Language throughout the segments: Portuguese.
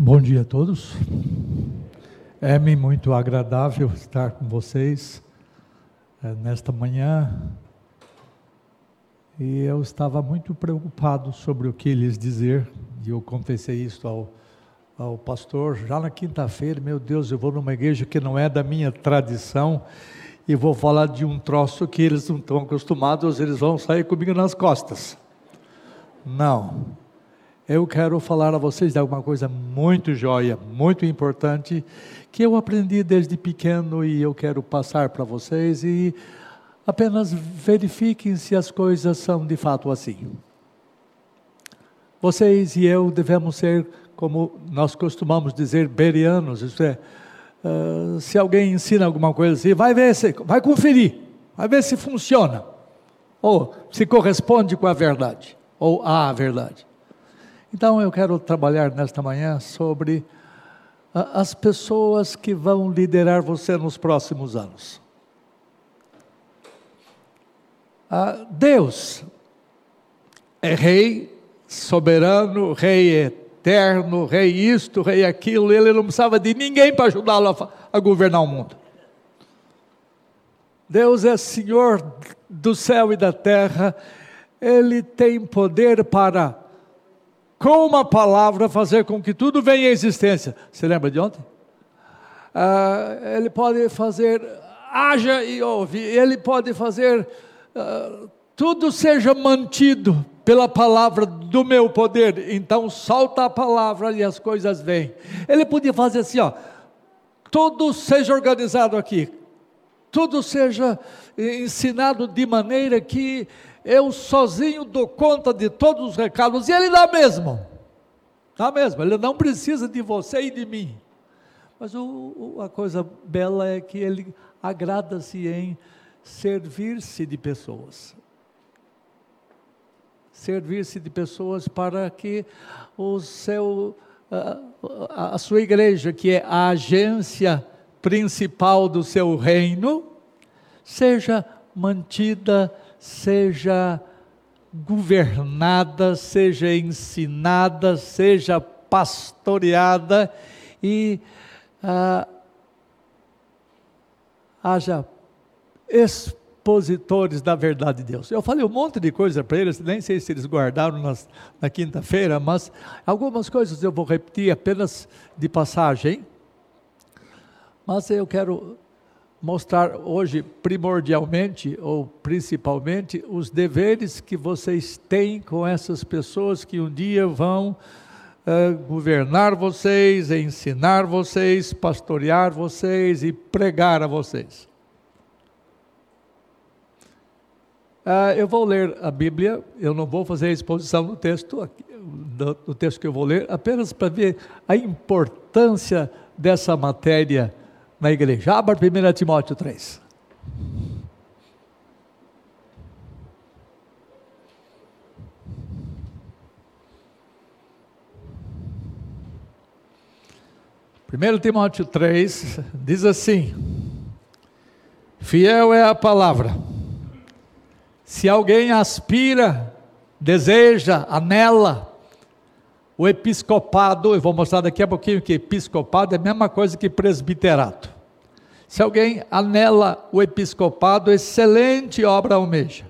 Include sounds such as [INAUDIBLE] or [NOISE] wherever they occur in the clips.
Bom dia a todos. É-me muito agradável estar com vocês é, nesta manhã. E eu estava muito preocupado sobre o que lhes dizer, e eu confessei isso ao, ao pastor já na quinta-feira. Meu Deus, eu vou numa igreja que não é da minha tradição e vou falar de um troço que eles não estão acostumados, eles vão sair comigo nas costas. Não eu quero falar a vocês de alguma coisa muito joia, muito importante, que eu aprendi desde pequeno e eu quero passar para vocês e apenas verifiquem se as coisas são de fato assim. Vocês e eu devemos ser, como nós costumamos dizer, berianos, isto é, uh, se alguém ensina alguma coisa assim, vai ver, se, vai conferir, vai ver se funciona, ou se corresponde com a verdade, ou à verdade. Então eu quero trabalhar nesta manhã sobre as pessoas que vão liderar você nos próximos anos. Deus é rei soberano, rei eterno, rei isto, rei aquilo, ele não precisava de ninguém para ajudá-lo a, a governar o mundo. Deus é Senhor do céu e da terra, ele tem poder para com uma palavra fazer com que tudo venha à existência. Você lembra de ontem? Ah, ele pode fazer, haja e ouve, ele pode fazer, ah, tudo seja mantido pela palavra do meu poder. Então solta a palavra e as coisas vêm. Ele podia fazer assim, ó, tudo seja organizado aqui, tudo seja ensinado de maneira que eu sozinho dou conta de todos os recados, e Ele dá mesmo, dá mesmo, Ele não precisa de você e de mim. Mas o, o, a coisa bela é que Ele agrada-se em servir-se de pessoas. Servir-se de pessoas para que o seu, a, a sua igreja, que é a agência principal do seu reino, seja mantida seja governada, seja ensinada, seja pastoreada e ah, haja expositores da verdade de Deus. Eu falei um monte de coisa para eles, nem sei se eles guardaram nas, na quinta-feira, mas algumas coisas eu vou repetir apenas de passagem. Mas eu quero mostrar hoje, primordialmente ou principalmente, os deveres que vocês têm com essas pessoas que um dia vão uh, governar vocês, ensinar vocês, pastorear vocês e pregar a vocês. Uh, eu vou ler a Bíblia, eu não vou fazer a exposição do texto, do, do texto que eu vou ler, apenas para ver a importância dessa matéria na igreja. Abra 1 Timóteo 3. Primeiro Timóteo 3 diz assim: Fiel é a palavra. Se alguém aspira, deseja, anela o episcopado, eu vou mostrar daqui a pouquinho que episcopado é a mesma coisa que presbiterato. Se alguém anela o episcopado, excelente obra almeja.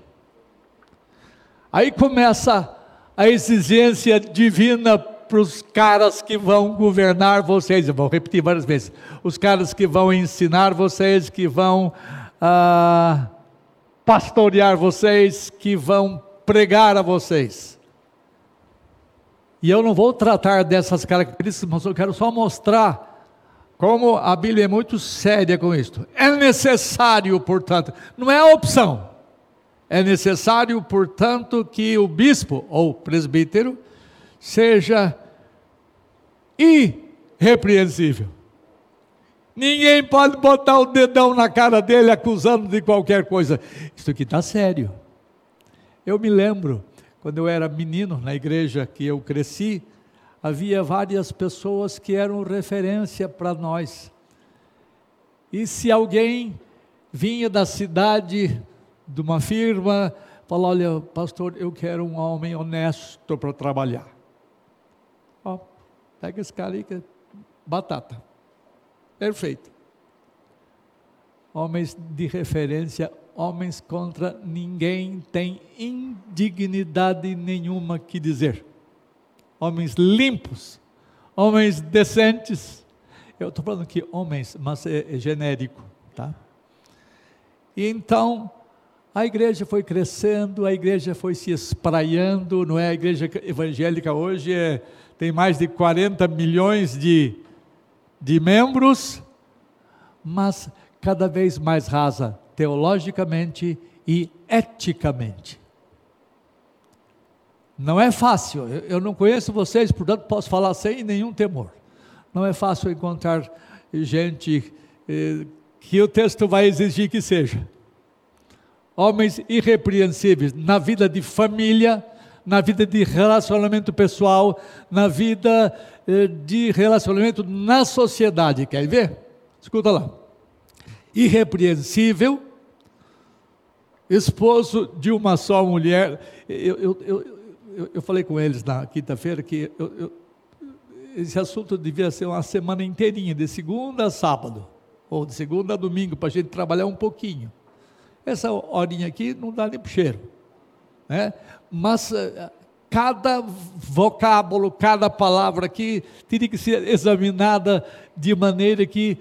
Aí começa a exigência divina para os caras que vão governar vocês. Eu vou repetir várias vezes. Os caras que vão ensinar vocês, que vão ah, pastorear vocês, que vão pregar a vocês. E eu não vou tratar dessas características, mas eu quero só mostrar como a Bíblia é muito séria com isto. É necessário, portanto, não é opção. É necessário, portanto, que o bispo ou presbítero seja irrepreensível. Ninguém pode botar o dedão na cara dele acusando de qualquer coisa. Isso aqui está sério. Eu me lembro quando eu era menino, na igreja que eu cresci, havia várias pessoas que eram referência para nós. E se alguém vinha da cidade, de uma firma, falava: Olha, pastor, eu quero um homem honesto para trabalhar. Ó, Pega esse cara aí que é batata. Perfeito. Homens de referência, homens contra ninguém tem indignidade nenhuma que dizer. Homens limpos, homens decentes. Eu estou falando aqui homens, mas é, é genérico, tá? E então, a igreja foi crescendo, a igreja foi se espraiando, não é? A igreja evangélica hoje é, tem mais de 40 milhões de, de membros, mas cada vez mais rasa teologicamente e eticamente. Não é fácil, eu não conheço vocês, portanto posso falar sem nenhum temor. Não é fácil encontrar gente eh, que o texto vai exigir que seja. Homens irrepreensíveis na vida de família, na vida de relacionamento pessoal, na vida eh, de relacionamento na sociedade. Quer ver? Escuta lá. Irrepreensível, esposo de uma só mulher. Eu, eu, eu, eu, eu falei com eles na quinta-feira que eu, esse assunto devia ser uma semana inteirinha, de segunda a sábado ou de segunda a domingo, para a gente trabalhar um pouquinho. Essa horinha aqui não dá nem para cheiro. Né? Mas eh, cada vocábulo, cada palavra aqui teria que ser examinada de maneira que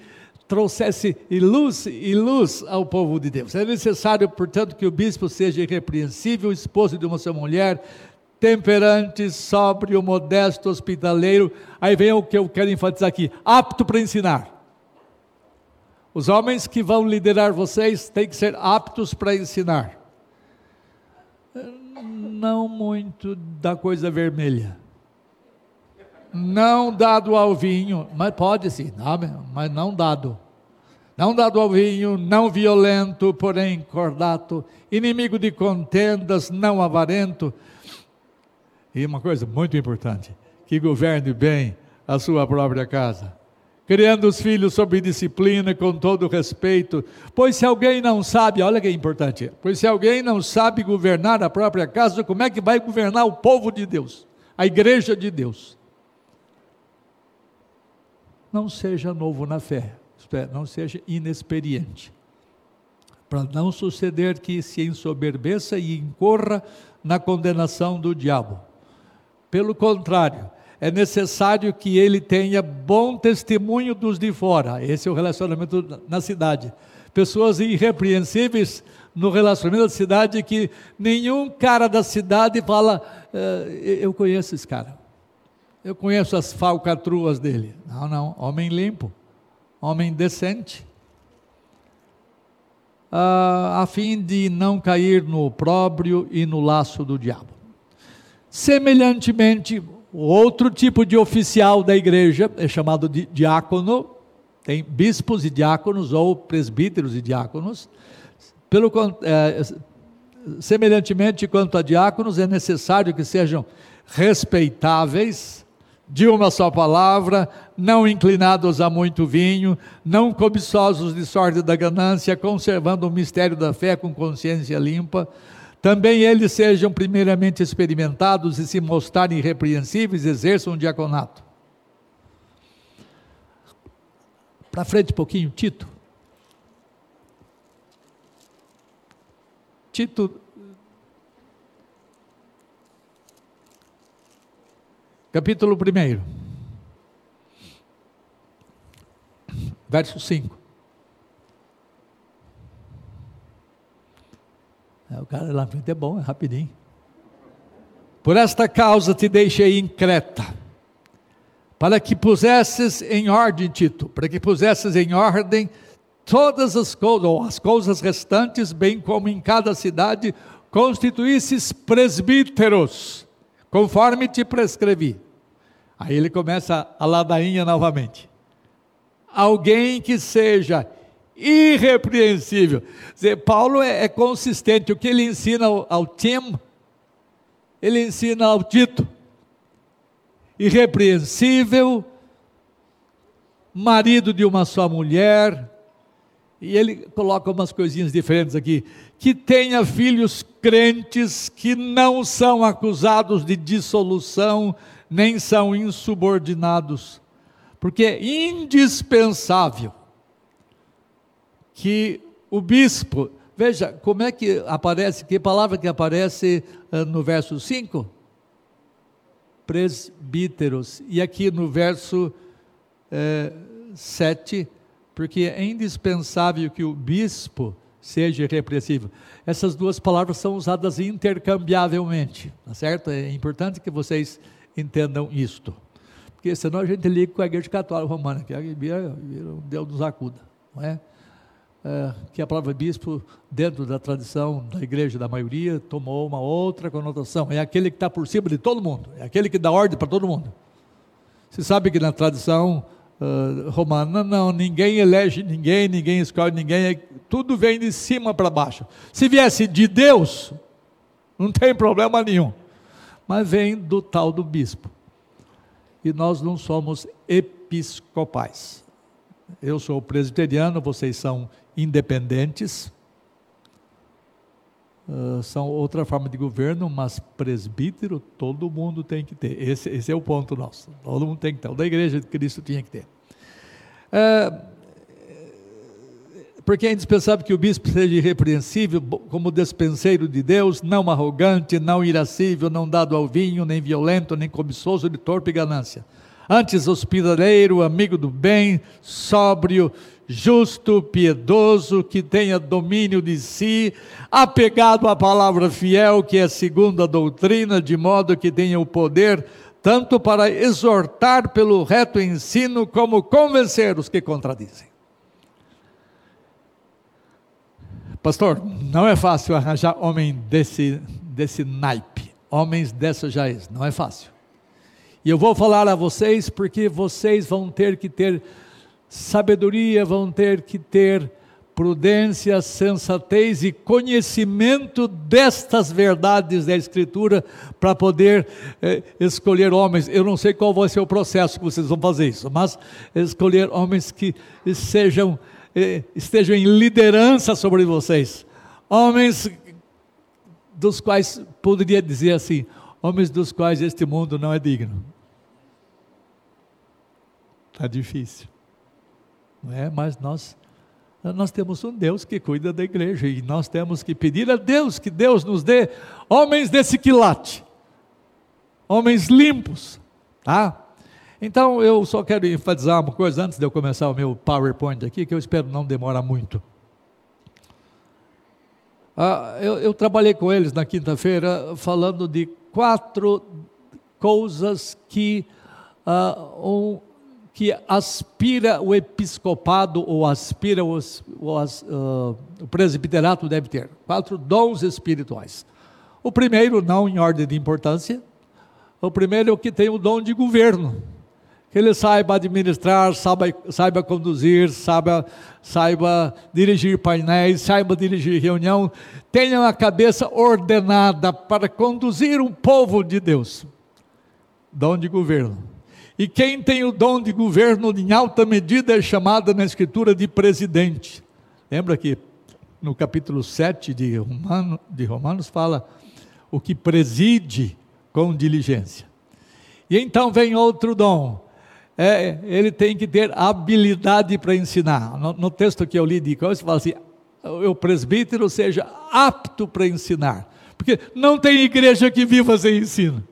trouxesse luz e luz ao povo de Deus. É necessário, portanto, que o bispo seja irrepreensível, esposo de uma sua mulher, temperante, sóbrio, modesto, hospitaleiro. Aí vem o que eu quero enfatizar aqui: apto para ensinar. Os homens que vão liderar vocês têm que ser aptos para ensinar. Não muito da coisa vermelha. Não dado ao vinho, mas pode sim, mas não dado. Não dado ao vinho, não violento, porém cordato, inimigo de contendas, não avarento. E uma coisa muito importante, que governe bem a sua própria casa criando os filhos sob disciplina, com todo respeito. Pois se alguém não sabe, olha que importante, pois se alguém não sabe governar a própria casa, como é que vai governar o povo de Deus, a igreja de Deus? Não seja novo na fé, isto é, não seja inexperiente, para não suceder que se ensoberbeça e incorra na condenação do diabo. Pelo contrário, é necessário que ele tenha bom testemunho dos de fora. Esse é o relacionamento na cidade. Pessoas irrepreensíveis no relacionamento da cidade que nenhum cara da cidade fala, eh, eu conheço esse cara. Eu conheço as falcatruas dele. Não, não, homem limpo, homem decente. Ah, a fim de não cair no opróbrio e no laço do diabo. Semelhantemente, outro tipo de oficial da igreja é chamado de diácono, tem bispos e diáconos, ou presbíteros e diáconos. Pelo, é, semelhantemente quanto a diáconos, é necessário que sejam respeitáveis, de uma só palavra, não inclinados a muito vinho, não cobiçosos de sorte da ganância, conservando o mistério da fé com consciência limpa, também eles sejam primeiramente experimentados e se mostrarem irrepreensíveis, exerçam um diaconato. Para frente um pouquinho, Tito. Tito, capítulo 1, verso 5. É, o cara lá na frente é bom, é rapidinho. Por esta causa te deixei em Creta, para que pusesses em ordem, Tito, para que pusesses em ordem todas as coisas, ou as coisas restantes, bem como em cada cidade, constituísses presbíteros, conforme te prescrevi. Aí ele começa a ladainha novamente. Alguém que seja irrepreensível. Dizer, Paulo é, é, consistente, o que ele ensina ao, ao Tim, ele ensina ao Tito. Irrepreensível, marido de uma só mulher, e ele coloca umas coisinhas diferentes aqui. Que tenha filhos crentes que não são acusados de dissolução, nem são insubordinados, porque é indispensável que o bispo, veja como é que aparece, que palavra que aparece uh, no verso 5? Presbíteros, e aqui no verso uh, 7, porque é indispensável que o bispo seja irrepreensível. Essas duas palavras são usadas intercambiavelmente, tá certo? É importante que vocês entendam isto. Porque senão a gente liga com a igreja católica romana, que vira um Deus nos acuda, não é? é? que a palavra bispo, dentro da tradição da igreja da maioria, tomou uma outra conotação. É aquele que está por cima de todo mundo, é aquele que dá ordem para todo mundo. Você sabe que na tradição uh, romana, não, ninguém elege ninguém, ninguém escolhe ninguém, é, tudo vem de cima para baixo. Se viesse de Deus, não tem problema nenhum, mas vem do tal do bispo. E nós não somos episcopais. Eu sou presbiteriano, vocês são independentes, Uh, são outra forma de governo, mas presbítero todo mundo tem que ter. Esse, esse, é o ponto nosso. Todo mundo tem que ter. Da igreja de Cristo tinha que ter. Uh, porque é indispensável que o bispo seja irrepreensível, como despenseiro de Deus, não arrogante, não irascível, não dado ao vinho, nem violento, nem cobiçoso de torpe ganância. Antes hospitaleiro, amigo do bem, sóbrio, justo, piedoso, que tenha domínio de si, apegado à palavra fiel, que é segundo a doutrina, de modo que tenha o poder tanto para exortar pelo reto ensino, como convencer os que contradizem. Pastor, não é fácil arranjar homem desse, desse naipe, homens dessa jaiz, não é fácil. E eu vou falar a vocês porque vocês vão ter que ter sabedoria, vão ter que ter prudência, sensatez e conhecimento destas verdades da Escritura para poder eh, escolher homens. Eu não sei qual vai ser o processo que vocês vão fazer isso, mas escolher homens que sejam, estejam em liderança sobre vocês. Homens dos quais poderia dizer assim, homens dos quais este mundo não é digno. Está difícil não é? Mas nós nós temos um Deus que cuida da igreja e nós temos que pedir a Deus que Deus nos dê homens desse quilate, homens limpos, tá? Então eu só quero enfatizar uma coisa antes de eu começar o meu PowerPoint aqui, que eu espero não demorar muito. Ah, eu, eu trabalhei com eles na quinta-feira falando de quatro coisas que ah, um, que aspira o episcopado ou aspira os, os, uh, o presbiterato deve ter. Quatro dons espirituais. O primeiro, não em ordem de importância, o primeiro é o que tem o dom de governo. Que ele saiba administrar, saiba, saiba conduzir, saiba, saiba dirigir painéis, saiba dirigir reunião, tenha a cabeça ordenada para conduzir um povo de Deus. Dom de governo. E quem tem o dom de governo em alta medida é chamada na Escritura de presidente. Lembra que no capítulo 7 de, Romano, de Romanos fala o que preside com diligência. E então vem outro dom. É, ele tem que ter habilidade para ensinar. No, no, texto que eu li de coisa, fala assim: o presbítero seja apto para ensinar. Porque não tem igreja que viva sem ensino.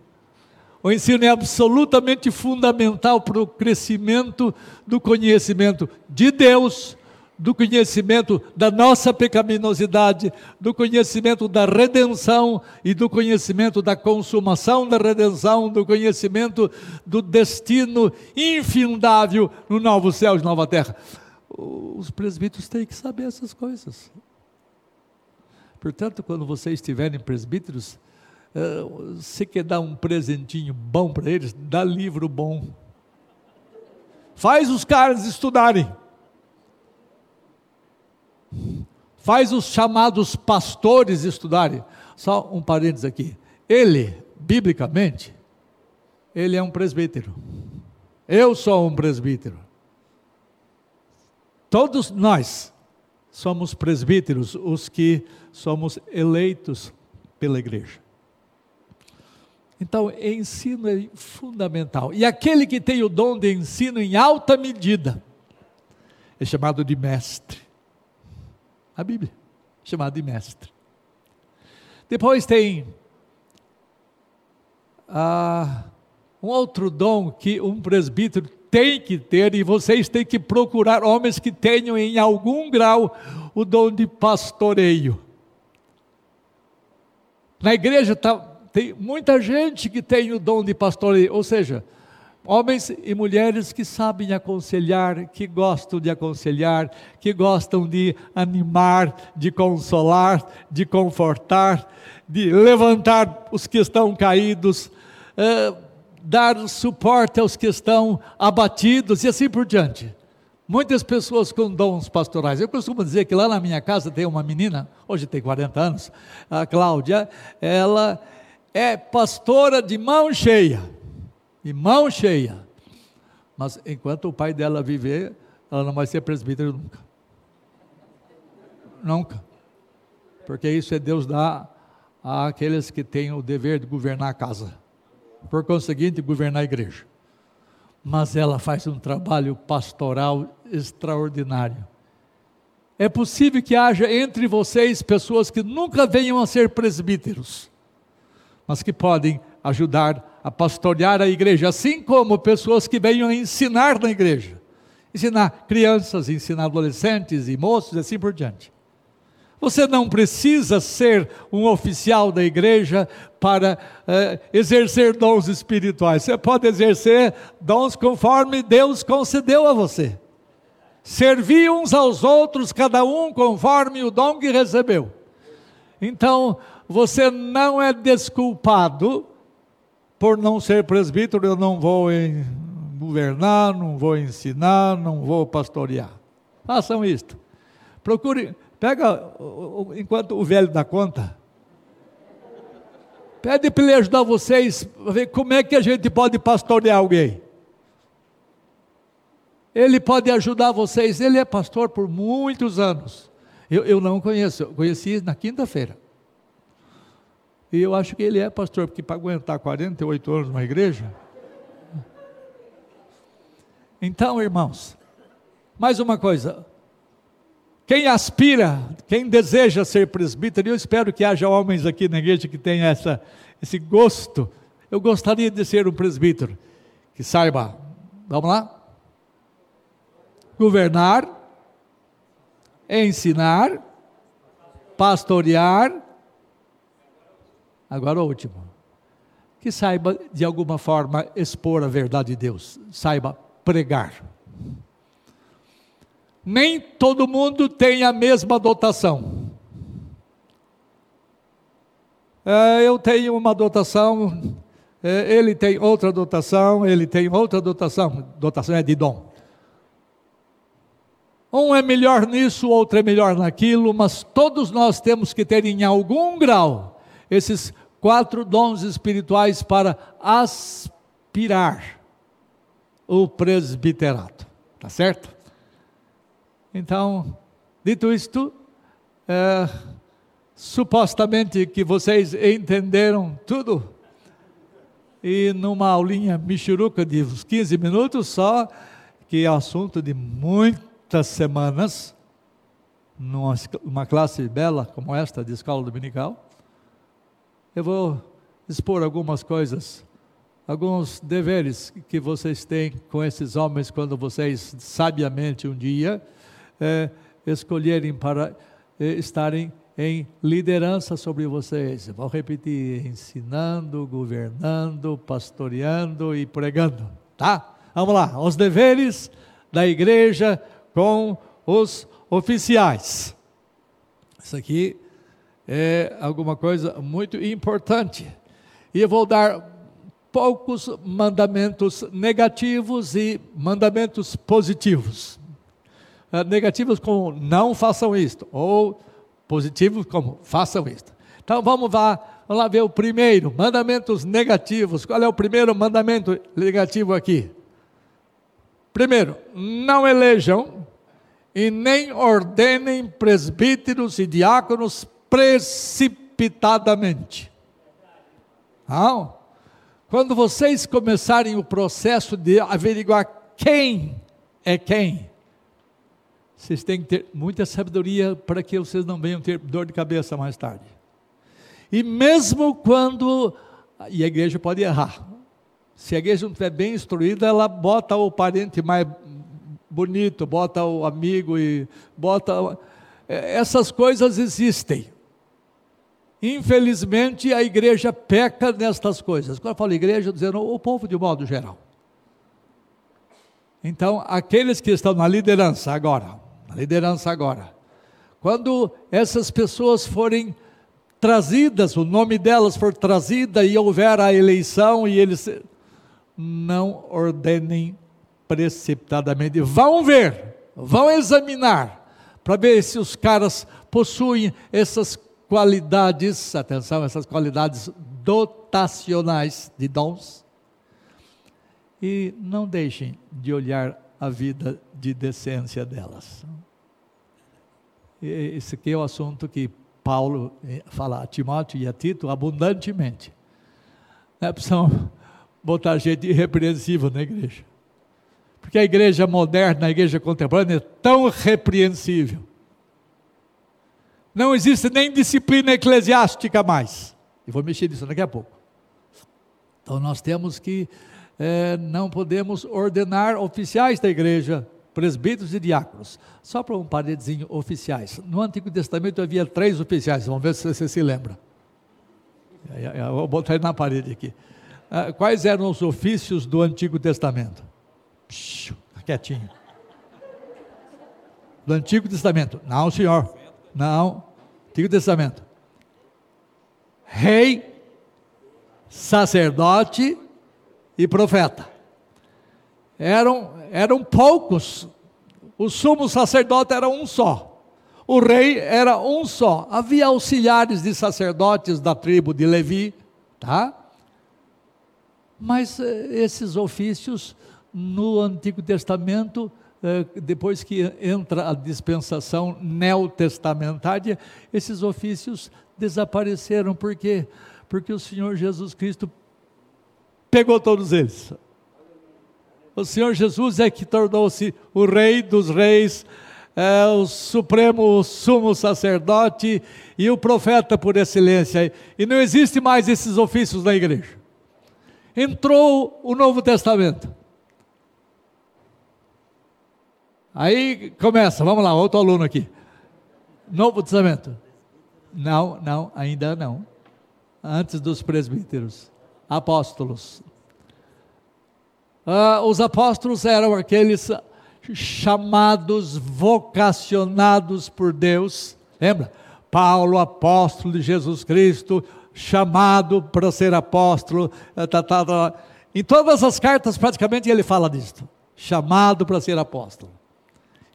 O ensino é absolutamente fundamental para o crescimento do conhecimento de Deus, do conhecimento da nossa pecaminosidade, do conhecimento da redenção e do conhecimento da consumação da redenção, do conhecimento do destino infindável no novo céu e nova terra. Os presbíteros têm que saber essas coisas. Portanto, quando vocês estiverem presbíteros, você quer dar um presentinho bom para eles? Dá livro bom. Faz os caras estudarem. Faz os chamados pastores estudarem. Só um parênteses aqui. Ele, biblicamente, ele é um presbítero. Eu sou um presbítero. Todos nós somos presbíteros, os que somos eleitos pela igreja. Então, ensino é fundamental. E aquele que tem o dom de ensino em alta medida é chamado de mestre. A Bíblia, chamado de mestre. Depois tem ah, um outro dom que um presbítero tem que ter, e vocês têm que procurar homens que tenham em algum grau o dom de pastoreio. Na igreja tá, tem muita gente que tem o dom de pastoreio, ou seja, homens e mulheres que sabem aconselhar, que gostam de aconselhar, que gostam de animar, de consolar, de confortar, de levantar os que estão caídos, eh, dar suporte aos que estão abatidos e assim por diante. Muitas pessoas com dons pastorais. Eu costumo dizer que lá na minha casa tem uma menina, hoje tem 40 anos, a Cláudia, ela é pastora de mão cheia, de mão cheia. Mas enquanto o pai dela viver, ela não vai ser presbítera nunca. Nunca. Porque isso é Deus dar àqueles que têm o dever de governar a casa. Por conseguinte, governar a igreja mas ela faz um trabalho pastoral extraordinário. É possível que haja entre vocês pessoas que nunca venham a ser presbíteros, mas que podem ajudar a pastorear a igreja, assim como pessoas que venham a ensinar na igreja, ensinar crianças, ensinar adolescentes e moços e assim por diante. Você não precisa ser um oficial da igreja para eh, exercer dons espirituais. Você pode exercer dons conforme Deus concedeu a você. Servir uns aos outros, cada um conforme o dom que recebeu. Então, você não é desculpado por não ser presbítero, eu não vou governar, não vou ensinar, não vou pastorear. Façam isto. Procure Pega, enquanto o velho dá conta, pede para ele ajudar vocês a ver como é que a gente pode pastorear alguém. Ele pode ajudar vocês, ele é pastor por muitos anos. Eu, eu não conheço, eu conheci na quinta-feira. E eu acho que ele é pastor, porque para aguentar 48 anos numa igreja. Então, irmãos, mais uma coisa, quem aspira, quem deseja ser presbítero, eu espero que haja homens aqui na igreja que tenham essa, esse gosto. Eu gostaria de ser um presbítero que saiba, vamos lá? Governar, ensinar, pastorear. Agora o último. Que saiba de alguma forma expor a verdade de Deus, saiba pregar nem todo mundo tem a mesma dotação. É, eu tenho uma dotação, é, ele tem outra dotação, ele tem outra dotação. Dotação é de dom. Um é melhor nisso, outro é melhor naquilo, mas todos nós temos que ter em algum grau esses quatro dons espirituais para aspirar o presbiterato. Tá certo? Então, dito isto, é, supostamente que vocês entenderam tudo, e numa aulinha michuruca de uns 15 minutos só, que é assunto de muitas semanas, numa uma classe bela como esta de escola dominical, eu vou expor algumas coisas, alguns deveres que vocês têm com esses homens quando vocês sabiamente um dia é, escolherem para é, estarem em liderança sobre vocês. Vou repetir: ensinando, governando, pastoreando e pregando. Tá? Vamos lá. Os deveres da igreja com os oficiais. Isso aqui é alguma coisa muito importante. E eu vou dar poucos mandamentos negativos e mandamentos positivos. Ah, negativos como não façam isto, ou positivos como façam isto. Então vamos lá, vamos lá ver o primeiro, mandamentos negativos. Qual é o primeiro mandamento negativo aqui? Primeiro, não elejam e nem ordenem presbíteros e diáconos precipitadamente. Não. quando vocês começarem o processo de averiguar quem é quem, vocês têm que ter muita sabedoria para que vocês não venham ter dor de cabeça mais tarde. E mesmo quando. E a igreja pode errar. Se a igreja não estiver bem instruída, ela bota o parente mais bonito, bota o amigo e bota. É, essas coisas existem. Infelizmente, a igreja peca nestas coisas. Quando eu falo igreja, dizendo o povo de modo geral. Então, aqueles que estão na liderança agora, na liderança agora, quando essas pessoas forem trazidas, o nome delas for trazida e houver a eleição e eles não ordenem precipitadamente, vão ver, vão examinar para ver se os caras possuem essas qualidades, atenção, essas qualidades dotacionais de dons. E não deixem de olhar a vida de decência delas. Esse aqui é o assunto que Paulo eh, fala a Timóteo e a Tito abundantemente. Não é precisam botar gente irrepreensível na igreja. Porque a igreja moderna, a igreja contemporânea é tão repreensível não existe nem disciplina eclesiástica mais. E vou mexer nisso daqui a pouco. Então nós temos que, é, não podemos ordenar oficiais da igreja, presbíteros e diáconos. Só para um paredezinho, oficiais. No Antigo Testamento havia três oficiais, vamos ver se você se lembra. Eu vou botar ele na parede aqui. Ah, quais eram os ofícios do Antigo Testamento? Psh, quietinho. Do Antigo Testamento. Não, senhor. Não. Antigo Testamento. Rei, sacerdote e profeta. Eram, eram poucos. O sumo sacerdote era um só. O rei era um só. Havia auxiliares de sacerdotes da tribo de Levi, tá? Mas eh, esses ofícios no Antigo Testamento depois que entra a dispensação neotestamentária, esses ofícios desapareceram. Por quê? Porque o Senhor Jesus Cristo pegou todos eles. O Senhor Jesus é que tornou-se o Rei dos Reis, é, o Supremo o Sumo Sacerdote e o profeta por excelência. E não existe mais esses ofícios na igreja. Entrou o Novo Testamento. Aí começa, vamos lá, outro aluno aqui. Novo Testamento. Não, não, ainda não. Antes dos presbíteros. Apóstolos. Ah, os apóstolos eram aqueles chamados, vocacionados por Deus. Lembra? Paulo, apóstolo de Jesus Cristo, chamado para ser apóstolo. Tá, tá, tá. Em todas as cartas, praticamente, ele fala disso. Chamado para ser apóstolo.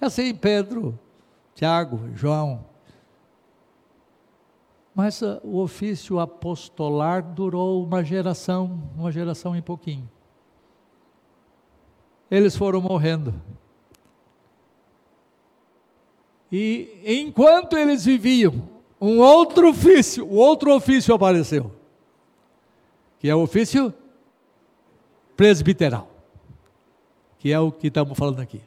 Assim, Pedro, Tiago, João. Mas uh, o ofício apostolar durou uma geração, uma geração e pouquinho. Eles foram morrendo. E enquanto eles viviam, um outro ofício, o outro ofício apareceu, que é o ofício presbiteral, que é o que estamos falando aqui.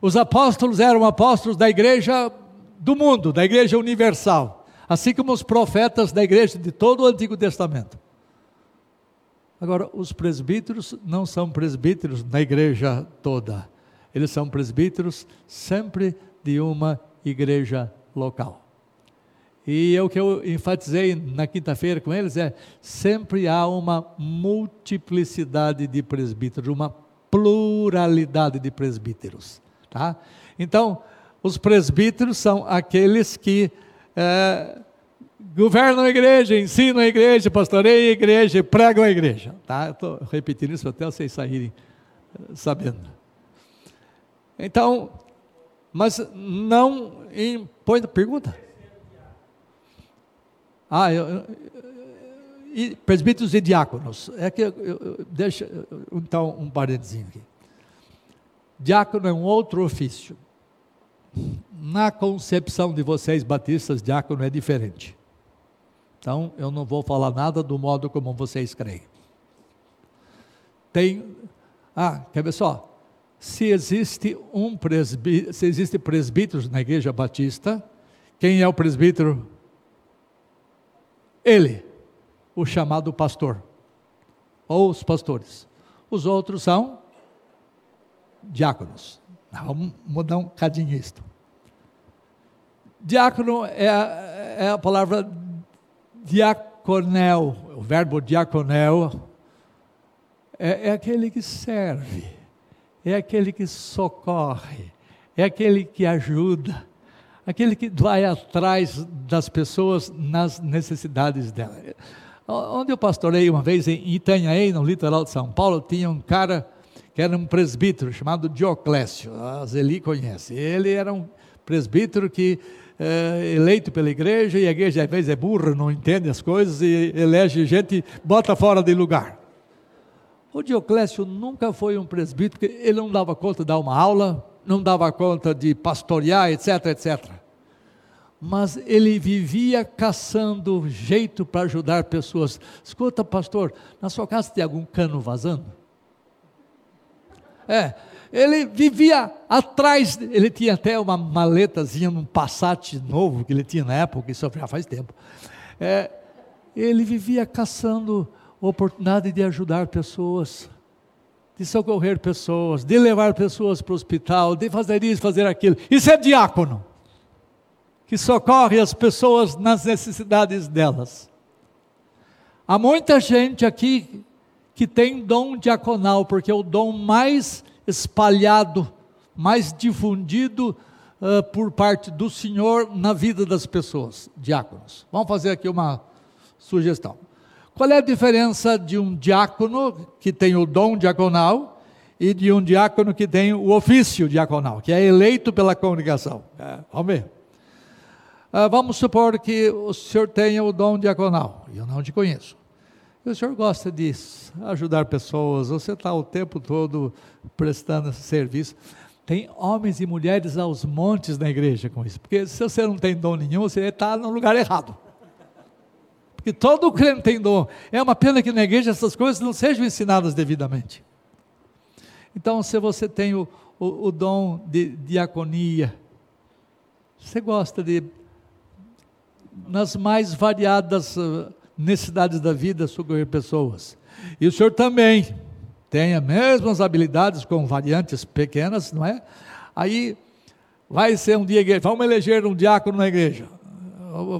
Os apóstolos eram apóstolos da igreja do mundo, da igreja universal, assim como os profetas da igreja de todo o Antigo Testamento. Agora, os presbíteros não são presbíteros na igreja toda, eles são presbíteros sempre de uma igreja local. E é o que eu enfatizei na quinta-feira com eles é sempre há uma multiplicidade de presbíteros, uma pluralidade de presbíteros. Tá? Então, os presbíteros são aqueles que é, governam a igreja, ensinam a igreja, pastoreiam a igreja, pregam a igreja. Tá? Estou repetindo isso até vocês saírem eh, sabendo. Então, mas não impõe pergunta. Ah, eu, eu, presbíteros e diáconos. É que eu, deixa então um parênteses aqui. Diácono é um outro ofício. Na concepção de vocês batistas, diácono é diferente. Então, eu não vou falar nada do modo como vocês creem. tem. Ah, quer ver só? Se existe um presbítero, se existe presbíteros na igreja batista, quem é o presbítero? Ele, o chamado pastor, ou os pastores. Os outros são diáconos. Vamos mudar um cadinho isto. Diácono é a, é a palavra diaconel, o verbo diaconel é, é aquele que serve, é aquele que socorre, é aquele que ajuda, aquele que vai atrás das pessoas nas necessidades delas. Onde eu pastorei uma vez em Itanhaém, no litoral de São Paulo, tinha um cara era um presbítero chamado Dioclésio, a Zeli conhece. Ele era um presbítero que é, eleito pela igreja e a igreja às vezes é burra, não entende as coisas e elege gente, bota fora de lugar. O Dioclésio nunca foi um presbítero, porque ele não dava conta de dar uma aula, não dava conta de pastorear, etc, etc. Mas ele vivia caçando jeito para ajudar pessoas. Escuta, pastor, na sua casa tem algum cano vazando? É, ele vivia atrás, ele tinha até uma maletazinha, um Passat novo que ele tinha na época, isso já faz tempo. É, ele vivia caçando oportunidade de ajudar pessoas, de socorrer pessoas, de levar pessoas para o hospital, de fazer isso, fazer aquilo. Isso é diácono, que socorre as pessoas nas necessidades delas. Há muita gente aqui que tem dom diaconal, porque é o dom mais espalhado, mais difundido uh, por parte do Senhor na vida das pessoas, diáconos. Vamos fazer aqui uma sugestão. Qual é a diferença de um diácono que tem o dom diaconal e de um diácono que tem o ofício diaconal, que é eleito pela congregação? É, vamos ver. Uh, vamos supor que o senhor tenha o dom diaconal, eu não te conheço. E o senhor gosta de ajudar pessoas, você está o tempo todo prestando serviço. Tem homens e mulheres aos montes na igreja com isso, porque se você não tem dom nenhum, você está no lugar errado. Porque todo crente tem dom. É uma pena que na igreja essas coisas não sejam ensinadas devidamente. Então, se você tem o, o, o dom de diaconia, você gosta de, nas mais variadas uh, necessidades da vida, socorrer pessoas. E o senhor também tem as mesmas habilidades com variantes pequenas, não é? Aí vai ser um dia vamos eleger um diácono na igreja.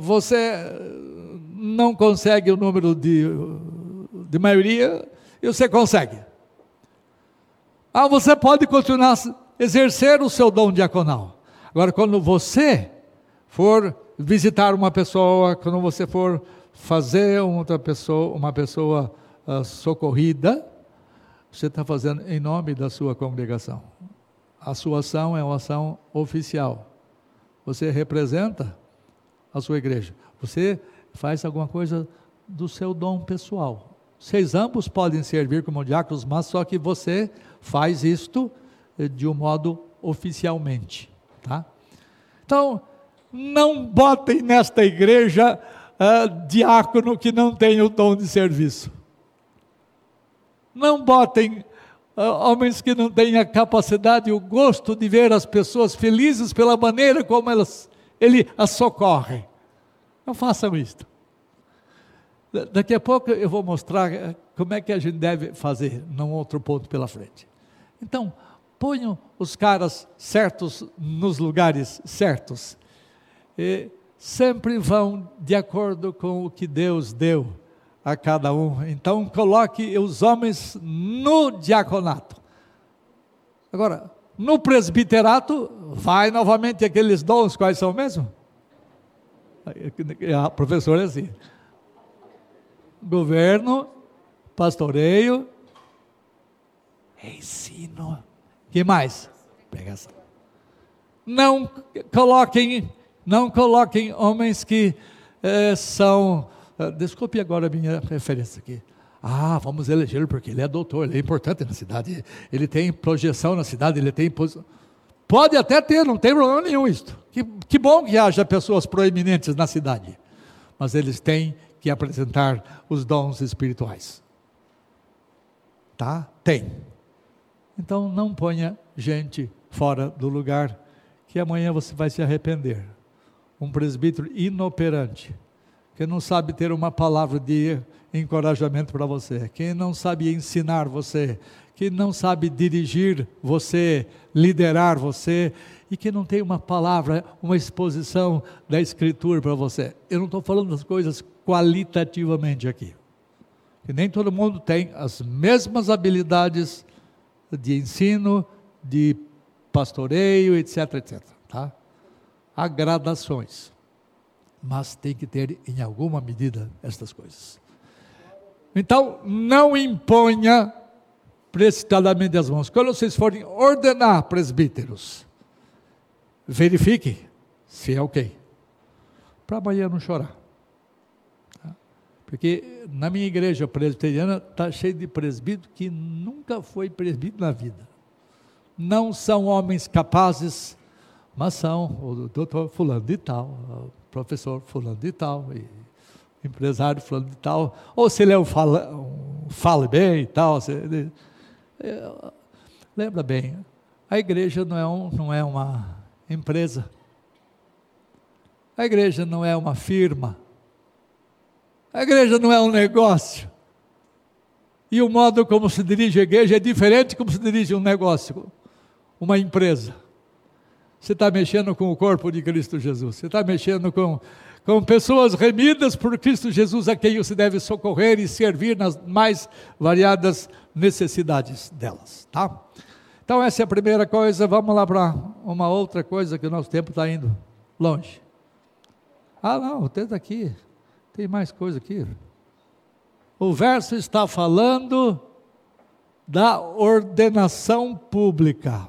Você não consegue o número de, de maioria e você consegue. Ah, você pode continuar a exercer o seu dom diaconal. Agora, quando você for visitar uma pessoa, quando você for fazer outra pessoa, uma pessoa uh, socorrida, você está fazendo em nome da sua congregação. A sua ação é uma ação oficial. Você representa a sua igreja. Você faz alguma coisa do seu dom pessoal. Vocês ambos podem servir como diáconos, mas só que você faz isto eh, de um modo oficialmente, tá? Então, não botem nesta igreja uh, diácono que não tem o dom de serviço. Não botem uh, homens que não têm a capacidade e o gosto de ver as pessoas felizes pela maneira como elas, ele as socorre. Não façam isto. Daqui a pouco eu vou mostrar eh, como é que a gente deve fazer num outro ponto pela frente. Então, ponham os caras certos nos lugares certos. E sempre vão de acordo com o que Deus deu a cada um. Então, coloque os homens no diaconato. Agora, no presbiterato, vai novamente aqueles dons, quais são mesmo? A professora é assim: governo, pastoreio, ensino. que mais? Pregação. Não coloquem não coloquem homens que é, são. Uh, desculpe agora a minha referência aqui. Ah, vamos elegê-lo porque ele é doutor, ele é importante na cidade, ele tem projeção na cidade, ele tem. Pode até ter, não tem problema nenhum isto. Que, que bom que haja pessoas proeminentes na cidade, mas eles têm que apresentar os dons espirituais. Tá? tem. Então não ponha gente fora do lugar, que amanhã você vai se arrepender. Um presbítero inoperante, que não sabe ter uma palavra de encorajamento para você, que não sabe ensinar você, que não sabe dirigir você, liderar você, e que não tem uma palavra, uma exposição da Escritura para você. Eu não estou falando das coisas qualitativamente aqui. Que nem todo mundo tem as mesmas habilidades de ensino, de pastoreio, etc, etc. Tá? Há gradações, mas tem que ter em alguma medida estas coisas. Então, não imponha precipitadamente as mãos. Quando vocês forem ordenar presbíteros, verifique se é ok. Para amanhã não chorar. Tá? Porque na minha igreja presbiteriana está cheio de presbítero que nunca foi presbítero na vida. Não são homens capazes, mas são o doutor fulano de tal, o professor fulano de tal, e empresário fulano de tal, ou se ele é um fala, um, fale bem e tal. Se, ele, é, lembra bem, a igreja não é, um, não é uma empresa. A igreja não é uma firma. A igreja não é um negócio. E o modo como se dirige a igreja é diferente como se dirige um negócio, uma empresa. Você está mexendo com o corpo de Cristo Jesus. Você está mexendo com, com pessoas remidas por Cristo Jesus, a quem você deve socorrer e servir nas mais variadas necessidades delas. Tá? Então, essa é a primeira coisa. Vamos lá para uma outra coisa que o nosso tempo está indo longe. Ah, não, tenta aqui. Tem mais coisa aqui. O verso está falando da ordenação pública.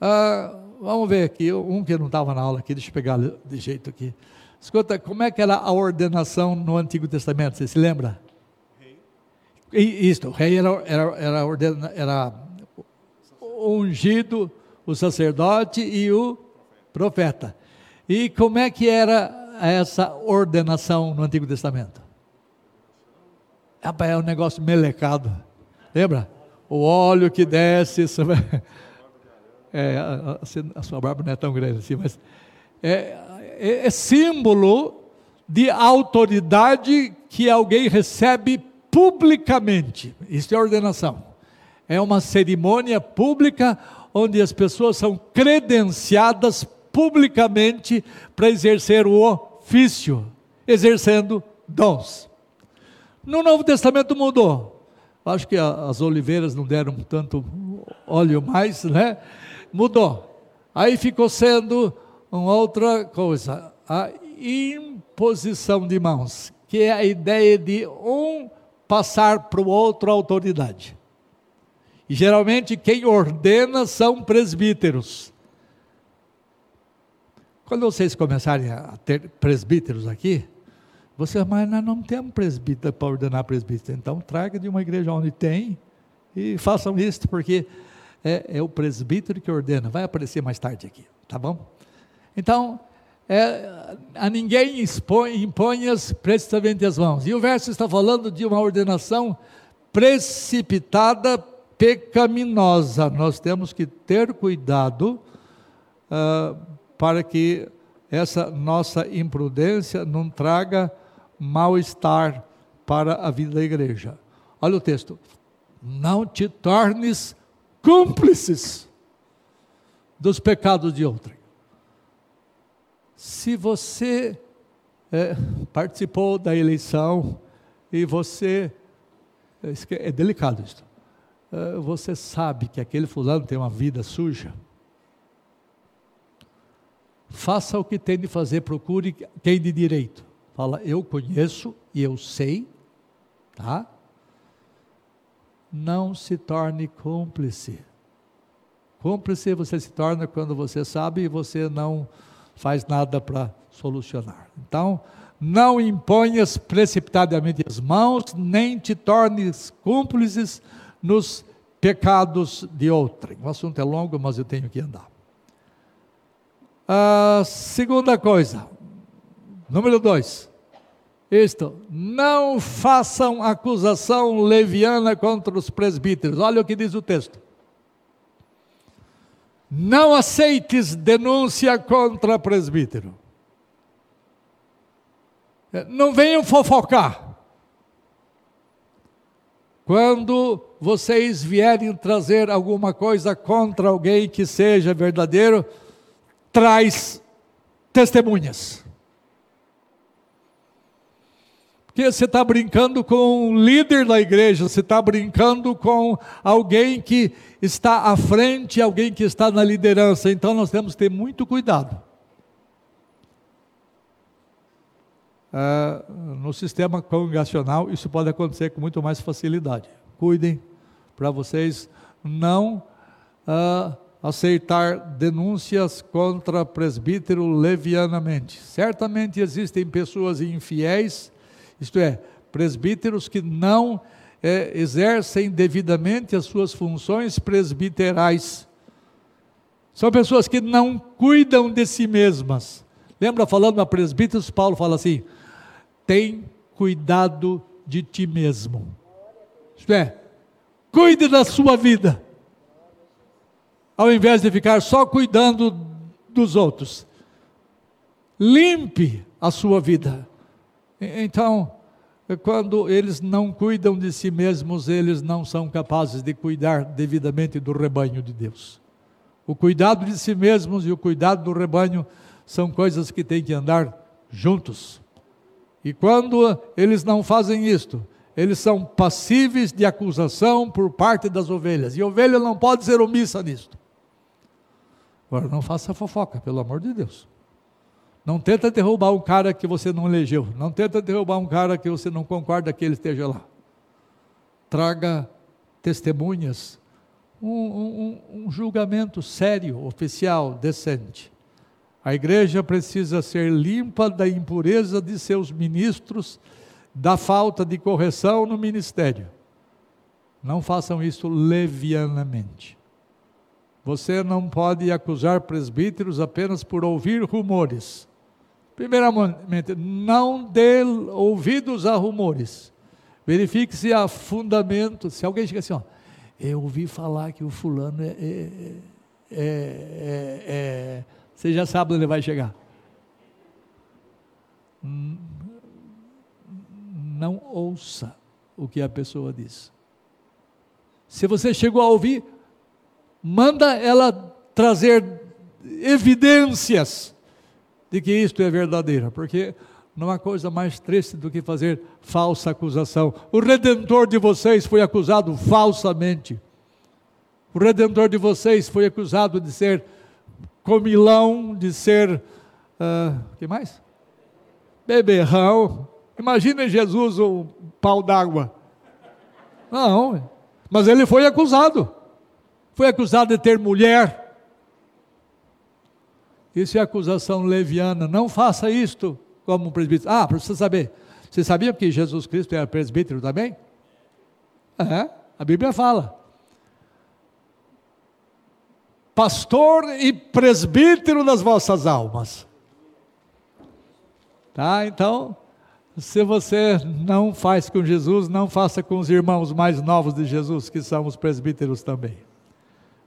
Ah, vamos ver aqui, um que não estava na aula aqui, deixa eu pegar de jeito aqui. Escuta, como é que era a ordenação no Antigo Testamento? Você se lembra? Rei. Isto, o rei era, era, era, ordena, era ungido, o sacerdote e o profeta. E como é que era essa ordenação no Antigo Testamento? Rapaz, é um negócio melecado. Lembra? O óleo que desce sobre. É, a, a, sua barba não é tão grande assim, mas é, é, é símbolo de autoridade que alguém recebe publicamente. Isso é ordenação. É uma cerimônia pública onde as pessoas são credenciadas publicamente para exercer o ofício, exercendo dons. No Novo Testamento mudou. Acho que as oliveiras não deram tanto óleo mais, né? Mudou. Aí ficou sendo uma outra coisa, a imposição de mãos, que é a ideia de um passar para o outro a autoridade. E geralmente quem ordena são presbíteros. Quando vocês começarem a ter presbíteros aqui, você, mas nós não temos presbítero para ordenar presbítero. Então, traga de uma igreja onde tem e façam isso, porque é, é, o presbítero que ordena. Vai aparecer mais tarde aqui, tá bom? Então, é, a ninguém expõe, impõe as precisamente as mãos. E o verso está falando de uma ordenação precipitada, pecaminosa. Nós temos que ter cuidado uh, para que essa nossa imprudência não traga mal-estar para a vida da igreja. Olha o texto. Não te tornes cúmplices dos pecados de outrem. Se você é, participou da eleição e você. É, é delicado isso. É, você sabe que aquele fulano tem uma vida suja. Faça o que tem de fazer, procure quem de direito Fala, eu conheço e eu sei, tá? Não se torne cúmplice. Cúmplice você se torna quando você sabe e você não faz nada para solucionar. Então, não imponhas precipitadamente as mãos, nem te tornes cúmplices nos pecados de outrem. O assunto é longo, mas eu tenho que andar. A segunda coisa, número dois, isto, não façam acusação leviana contra os presbíteros. Olha o que diz o texto. Não aceites denúncia contra presbítero. Não venham fofocar. Quando vocês vierem trazer alguma coisa contra alguém que seja verdadeiro, traz testemunhas. Porque você está brincando com um líder da igreja, você está brincando com alguém que está à frente, alguém que está na liderança. Então nós temos que ter muito cuidado. Ah, no sistema congregacional, isso pode acontecer com muito mais facilidade. Cuidem para vocês não ah, aceitar denúncias contra presbítero levianamente. Certamente existem pessoas infiéis isto é, presbíteros que não é, exercem devidamente as suas funções presbiterais. São pessoas que não cuidam de si mesmas. Lembra falando a presbíteros, Paulo fala assim: tem cuidado de ti mesmo. Isto é, cuide da sua vida. Ao invés de ficar só cuidando dos outros. Limpe a sua vida. Então, quando eles não cuidam de si mesmos, eles não são capazes de cuidar devidamente do rebanho de Deus. O cuidado de si mesmos e o cuidado do rebanho são coisas que têm que andar juntos. E quando eles não fazem isto, eles são passíveis de acusação por parte das ovelhas. E a ovelha não pode ser omissa nisto. Agora, não faça fofoca, pelo amor de Deus. Não tenta derrubar um cara que você não elegeu. Não tenta derrubar um cara que você não concorda que ele esteja lá. Traga testemunhas, um, um, um julgamento sério, oficial, decente. A igreja precisa ser limpa da impureza de seus ministros, da falta de correção no ministério. Não façam isso levianamente. Você não pode acusar presbíteros apenas por ouvir rumores. Primeiramente, não dê ouvidos a rumores. Verifique se há fundamento. Se alguém chega assim, ó, eu ouvi falar que o fulano é, é, é, é, é você já sabe onde ele vai chegar. Não ouça o que a pessoa diz. Se você chegou a ouvir, manda ela trazer evidências de que isto é verdadeiro, porque não há coisa mais triste do que fazer falsa acusação. O redentor de vocês foi acusado falsamente. O redentor de vocês foi acusado de ser comilão, de ser. Uh, que mais? Beberrão. Imagina Jesus um pau d'água. Não, mas ele foi acusado. Foi acusado de ter mulher, isso é acusação leviana. Não faça isto como presbítero. Ah, para você saber. Você sabia que Jesus Cristo era presbítero também? É, a Bíblia fala. Pastor e presbítero das vossas almas. Tá? Então, se você não faz com Jesus, não faça com os irmãos mais novos de Jesus, que são os presbíteros também.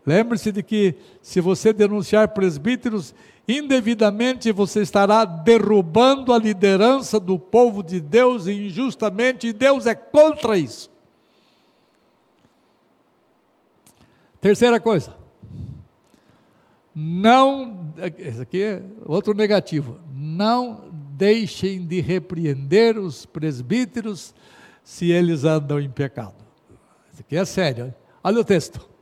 Lembre-se de que se você denunciar presbíteros indevidamente, você estará derrubando a liderança do povo de Deus injustamente, e Deus é contra isso. Terceira coisa, não, esse aqui é outro negativo, não deixem de repreender os presbíteros se eles andam em pecado. Isso aqui é sério, olha o texto.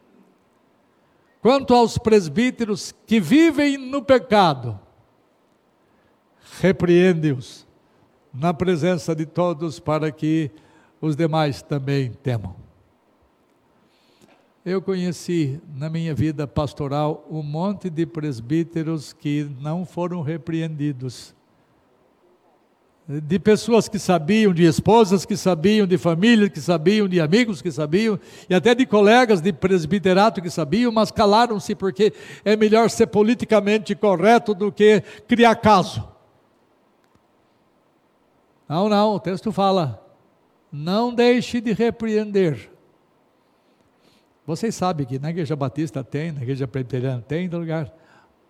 Quanto aos presbíteros que vivem no pecado, repreende-os na presença de todos para que os demais também temam. Eu conheci na minha vida pastoral um monte de presbíteros que não foram repreendidos de pessoas que sabiam, de esposas que sabiam, de famílias que sabiam, de amigos que sabiam, e até de colegas de presbiterato que sabiam, mas calaram-se porque é melhor ser politicamente correto do que criar caso. Não, não, o texto fala: não deixe de repreender. Vocês sabem que na Igreja Batista tem, na Igreja Presbiteriana tem, no lugar,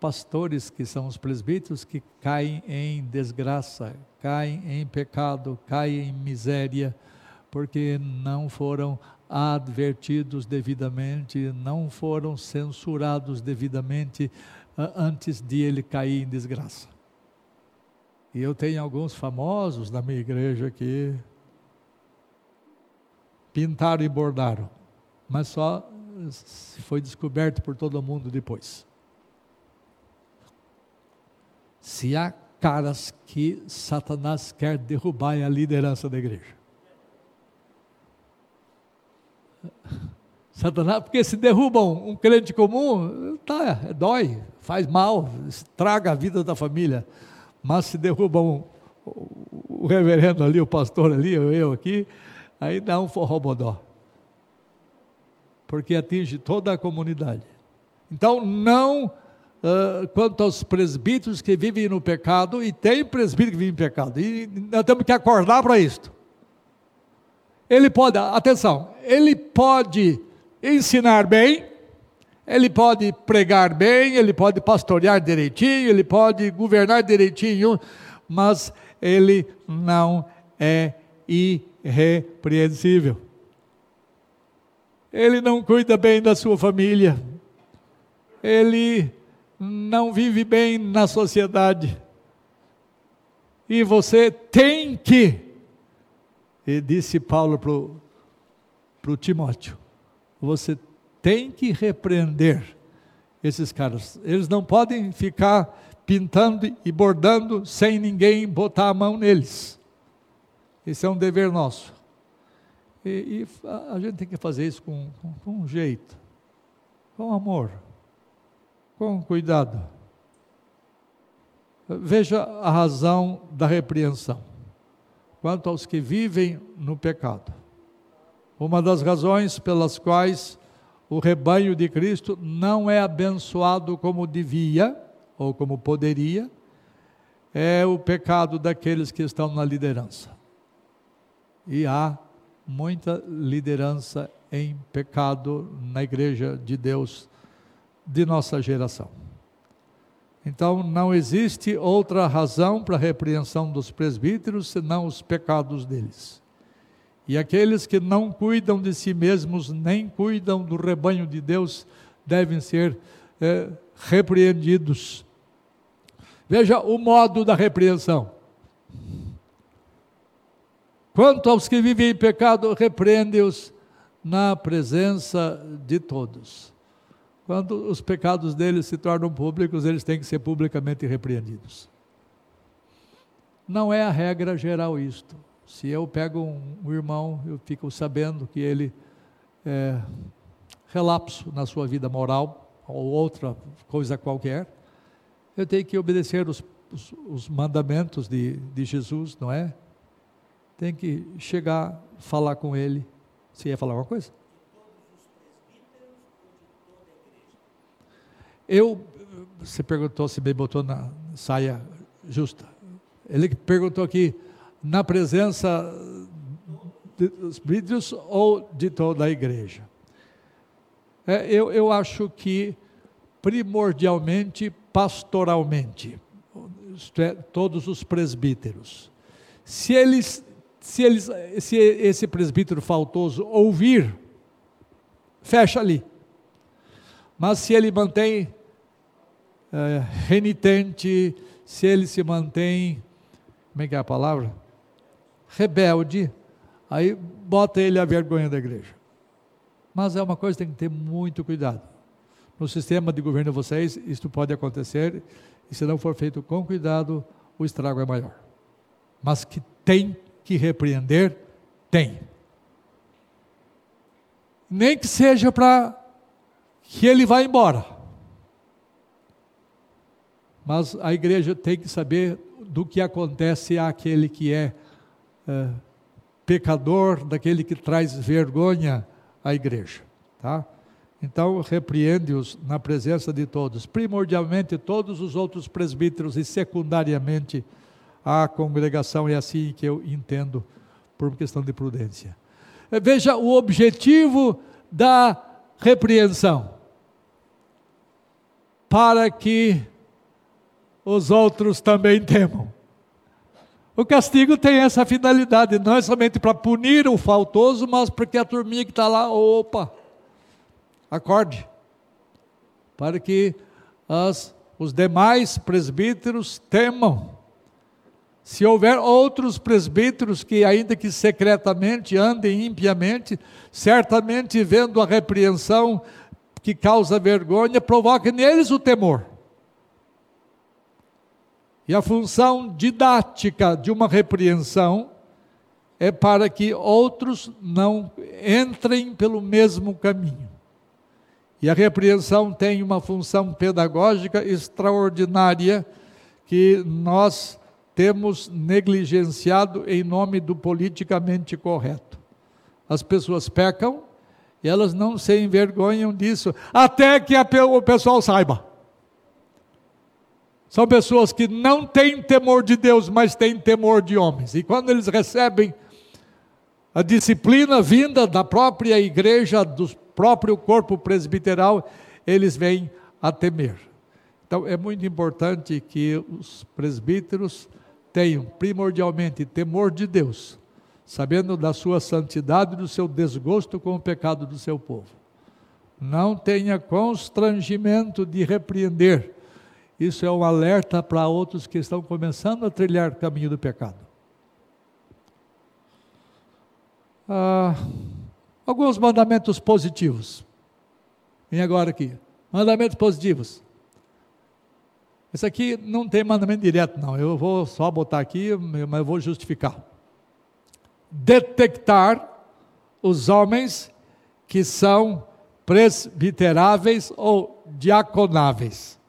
pastores que são os presbíteros que caem em desgraça, caem em pecado, caem em miséria, porque não foram advertidos devidamente, não foram censurados devidamente antes de ele cair em desgraça. E eu tenho alguns famosos na minha igreja que pintaram e bordaram, mas só foi descoberto por todo mundo depois. Se há caras que Satanás quer derrubar é a liderança da igreja. Satanás, porque se derrubam um crente comum, tá, dói, faz mal, estraga a vida da família. Mas se derrubam o, reverendo ali, o pastor ali, eu aqui, aí dá um forrobodó. Porque atinge toda a comunidade. Então, não uh, quanto aos presbíteros que vivem no pecado, e tem presbítero que vive em pecado, e nós temos que acordar para isto. Ele pode, atenção, ele pode ensinar bem, ele pode pregar bem, ele pode pastorear direitinho, ele pode governar direitinho, mas ele não é irrepreensível. Ele não cuida bem da sua família. Ele não vive bem na sociedade. E você tem que, e disse Paulo para o Timóteo, você tem que repreender esses caras. Eles não podem ficar pintando e bordando sem ninguém botar a mão neles. Esse é um dever nosso. E, e a gente tem que fazer isso com, com, com jeito, com amor, com cuidado. Veja a razão da repreensão. Quanto aos que vivem no pecado. Uma das razões pelas quais o rebanho de Cristo não é abençoado como devia ou como poderia, é o pecado daqueles que estão na liderança. E há muita liderança em pecado na igreja de Deus de nossa geração. Então, não existe outra razão para a repreensão dos presbíteros senão os pecados deles. E aqueles que não cuidam de si mesmos, nem cuidam do rebanho de Deus, devem ser é, repreendidos. Veja o modo da repreensão. Quanto aos que vivem em pecado, repreende-os na presença de todos. Quando os pecados deles se tornam públicos, eles têm que ser publicamente repreendidos. Não é a regra geral isto. Se eu pego um, um irmão, eu fico sabendo que ele é relapso na sua vida moral, ou outra coisa qualquer, eu tenho que obedecer os, os, os mandamentos de, de Jesus, não é? Tem que chegar, falar com ele. Você ia falar alguma coisa? Eu, você perguntou se me botou na saia justa. Ele perguntou aqui, na presença dos vídeos ou de toda a igreja. É, eu, eu acho que primordialmente pastoralmente, é, todos os presbíteros. Se eles, se eles, se esse presbítero faltoso ouvir, fecha ali. Mas se ele mantém é, renitente, se ele se mantém, como é que é a palavra? rebelde, aí bota ele a vergonha da igreja. Mas é uma coisa que tem que ter muito cuidado. No sistema de governo de vocês, isso pode acontecer, e se não for feito com cuidado, o estrago é maior. Mas que tem que repreender, tem. Nem que seja para que ele vá embora. Mas a igreja tem que saber do que acontece àquele que é é, pecador, daquele que traz vergonha à igreja. Tá? Então, repreende-os na presença de todos, primordialmente todos os outros presbíteros e secundariamente à congregação, é assim que eu entendo, por questão de prudência. Eh, veja o objetivo da repreensão: para que os outros também temam. O castigo tem essa finalidade, não é somente para punir o faltoso, mas porque a turminha que está lá, opa, acorde, para que as, os demais presbíteros temam. Se houver outros presbíteros que, ainda que secretamente andem impiamente, certamente vendo a repreensão que causa vergonha, provoque neles o temor. E a função didática de uma repreensão é para que outros não entrem pelo mesmo caminho. E a repreensão tem uma função pedagógica extraordinária que nós temos negligenciado em nome do politicamente correto. As pessoas pecam e elas não se envergonham disso, até que o pessoal saiba. São pessoas que não têm temor de Deus, mas têm temor de homens. E quando eles recebem a disciplina vinda da própria igreja, do próprio corpo presbiteral, eles vêm a temer. Então é muito importante que os presbíteros tenham primordialmente temor de Deus, sabendo da sua santidade e do seu desgosto com o pecado do seu povo. Não tenha constrangimento de repreender isso é um alerta para outros que estão começando a trilhar o caminho do pecado. Ah, alguns mandamentos positivos. Vem agora aqui. Mandamentos positivos. Esse aqui não tem mandamento direto, não. Eu vou só botar aqui, mas eu vou justificar. Detectar os homens que são presbiteráveis ou diaconáveis.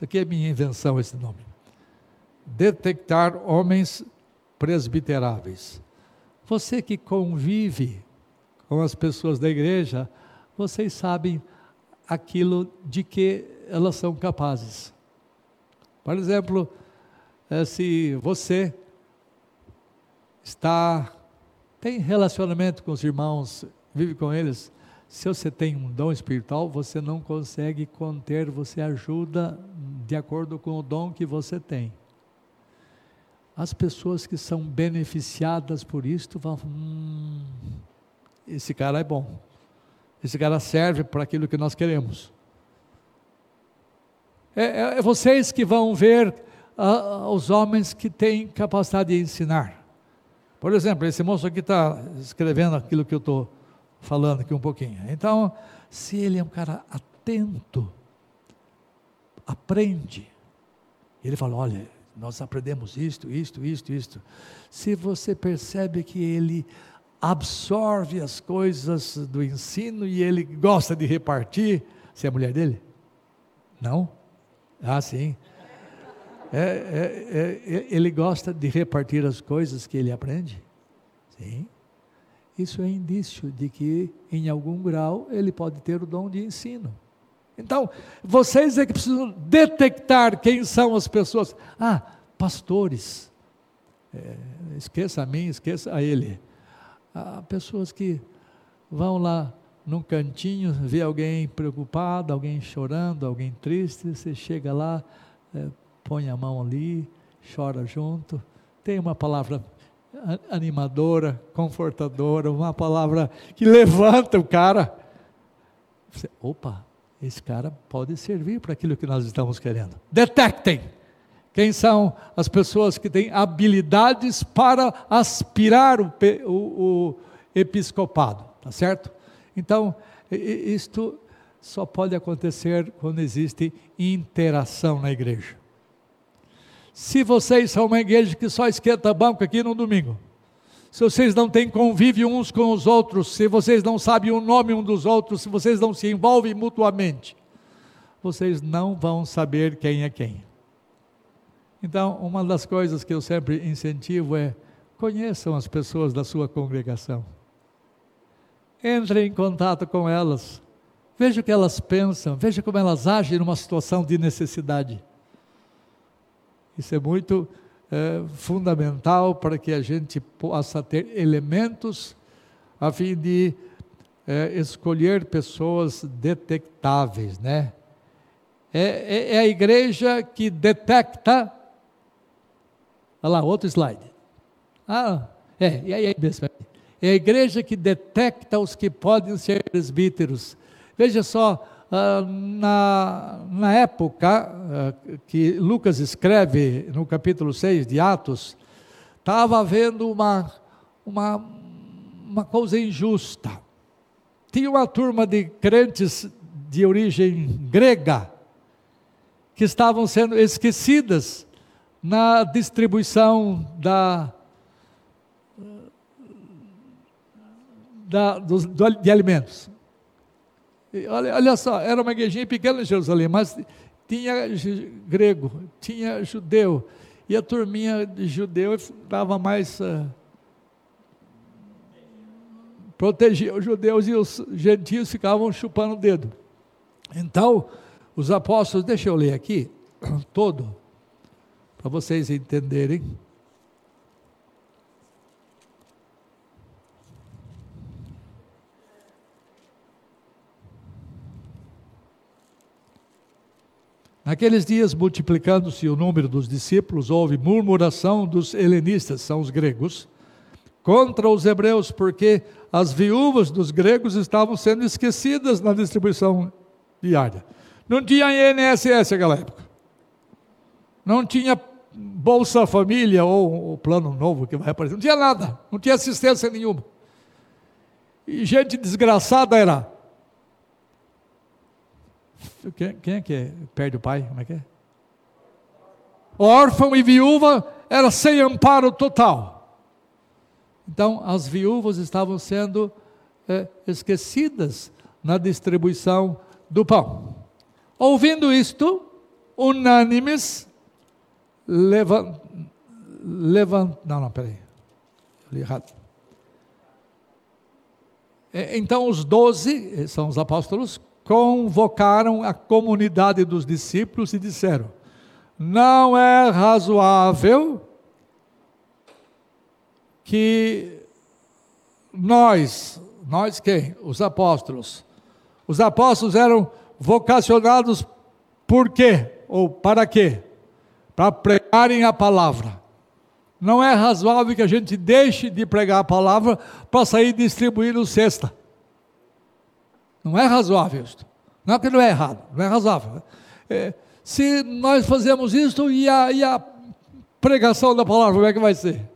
Isso aqui é minha invenção, esse nome. Detectar homens presbiteráveis. Você que convive com as pessoas da igreja, vocês sabem aquilo de que elas são capazes. Por exemplo, eh, se você está tem relacionamento com os irmãos, vive com eles, se você tem um dom espiritual, você não consegue conter, você ajuda de acordo com o dom que você tem. As pessoas que são beneficiadas por isto vão, hum, esse cara é bom. Esse cara serve para aquilo que nós queremos. É, é, é vocês que vão ver uh, os homens que têm capacidade de ensinar. Por exemplo, esse moço aqui está escrevendo aquilo que eu estou falando aqui um pouquinho. Então, se ele é um cara atento, aprende. Ele fala: olha, nós aprendemos isto, isto, isto, isto. Se você percebe que ele absorve as coisas do ensino e ele gosta de repartir, você é mulher dele? Não? Ah, sim. É, é, é, ele gosta de repartir as coisas que ele aprende? Sim isso é indício de que, em algum grau, ele pode ter o dom de ensino. Então, vocês é que precisam detectar quem são as pessoas. Ah, pastores. É, esqueça a mim, esqueça a ele. Ah, pessoas que vão lá num cantinho, vê alguém preocupado, alguém chorando, alguém triste, você chega lá, é, põe a mão ali, chora junto, tem uma palavra animadora, confortadora, uma palavra que levanta o cara. Você, opa, esse cara pode servir para aquilo que nós estamos querendo. Detectem quem são as pessoas que têm habilidades para aspirar o, o, o episcopado, tá certo? Então, isto só pode acontecer quando existe interação na igreja. Se vocês são uma igreja que só esquenta banco aqui no domingo, se vocês não têm convívio uns com os outros, se vocês não sabem o nome um dos outros, se vocês não se envolvem mutuamente, vocês não vão saber quem é quem. Então, uma das coisas que eu sempre incentivo é conheçam as pessoas da sua congregação. Entrem em contato com elas. Veja o que elas pensam, veja como elas agem numa situação de necessidade. Isso é muito é, fundamental para que a gente possa ter elementos a fim de é, escolher pessoas detectáveis, né? É, é, é, a igreja que detecta. Olha lá, outro slide. Ah, é, é, é mesmo. É a igreja que detecta os que podem ser presbíteros. Veja só, ah, na, na época ah, que Lucas escreve no capítulo 6 de Atos, estava havendo uma, uma, uma coisa injusta. Tinha uma turma de crentes de origem grega que estavam sendo esquecidas na distribuição da, da, dos, de alimentos. Olha, olha só, era uma igrejinha pequena em Jerusalém, mas tinha grego, tinha judeu, e a turminha de judeu dava mais. Uh, protegia os judeus e os gentios ficavam chupando o dedo. Então, os apóstolos, deixa eu ler aqui, [COUGHS] todo, para vocês entenderem. Naqueles dias, multiplicando-se o número dos discípulos, houve murmuração dos helenistas, são os gregos, contra os hebreus, porque as viúvas dos gregos estavam sendo esquecidas na distribuição diária. Não tinha INSS naquela época. Não tinha Bolsa Família ou o plano novo que vai aparecer. Não tinha nada. Não tinha assistência nenhuma. E gente desgraçada era quem, é que é? perde o pai? Como é que é? Órfão e viúva era sem amparo total. Então, as viúvas estavam sendo é, esquecidas na distribuição do pão. Ouvindo isto, unânimes, levant, levant, não, não, peraí, li errado. É, então, os doze, são os apóstolos, convocaram a comunidade dos discípulos e disseram: Não é razoável que nós, nós quem? Os apóstolos. Os apóstolos eram vocacionados por quê? Ou para quê? Para pregarem a palavra. Não é razoável que a gente deixe de pregar a palavra para sair distribuindo cesta. Não é razoável isto. Não é que não é errado, não é razoável. É, se nós fazemos isso e a, e a pregação da palavra, como é que vai ser?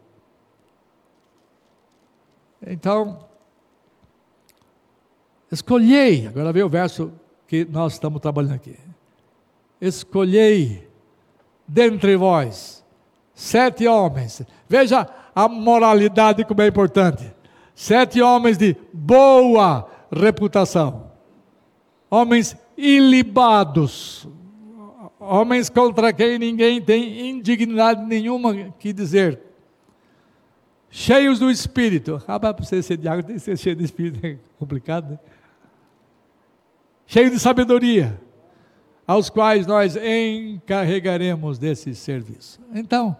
Então, escolhei, agora vem o verso que nós estamos trabalhando aqui. Escolhei dentre vós sete homens. Veja a moralidade como é importante. Sete homens de boa reputação. Homens ilibados, homens contra quem ninguém tem indignidade nenhuma que dizer, cheios do Espírito. Ah, para você ser diácono tem que ser cheio de Espírito, é complicado, né? Cheio de sabedoria, aos quais nós encarregaremos desse serviço. Então,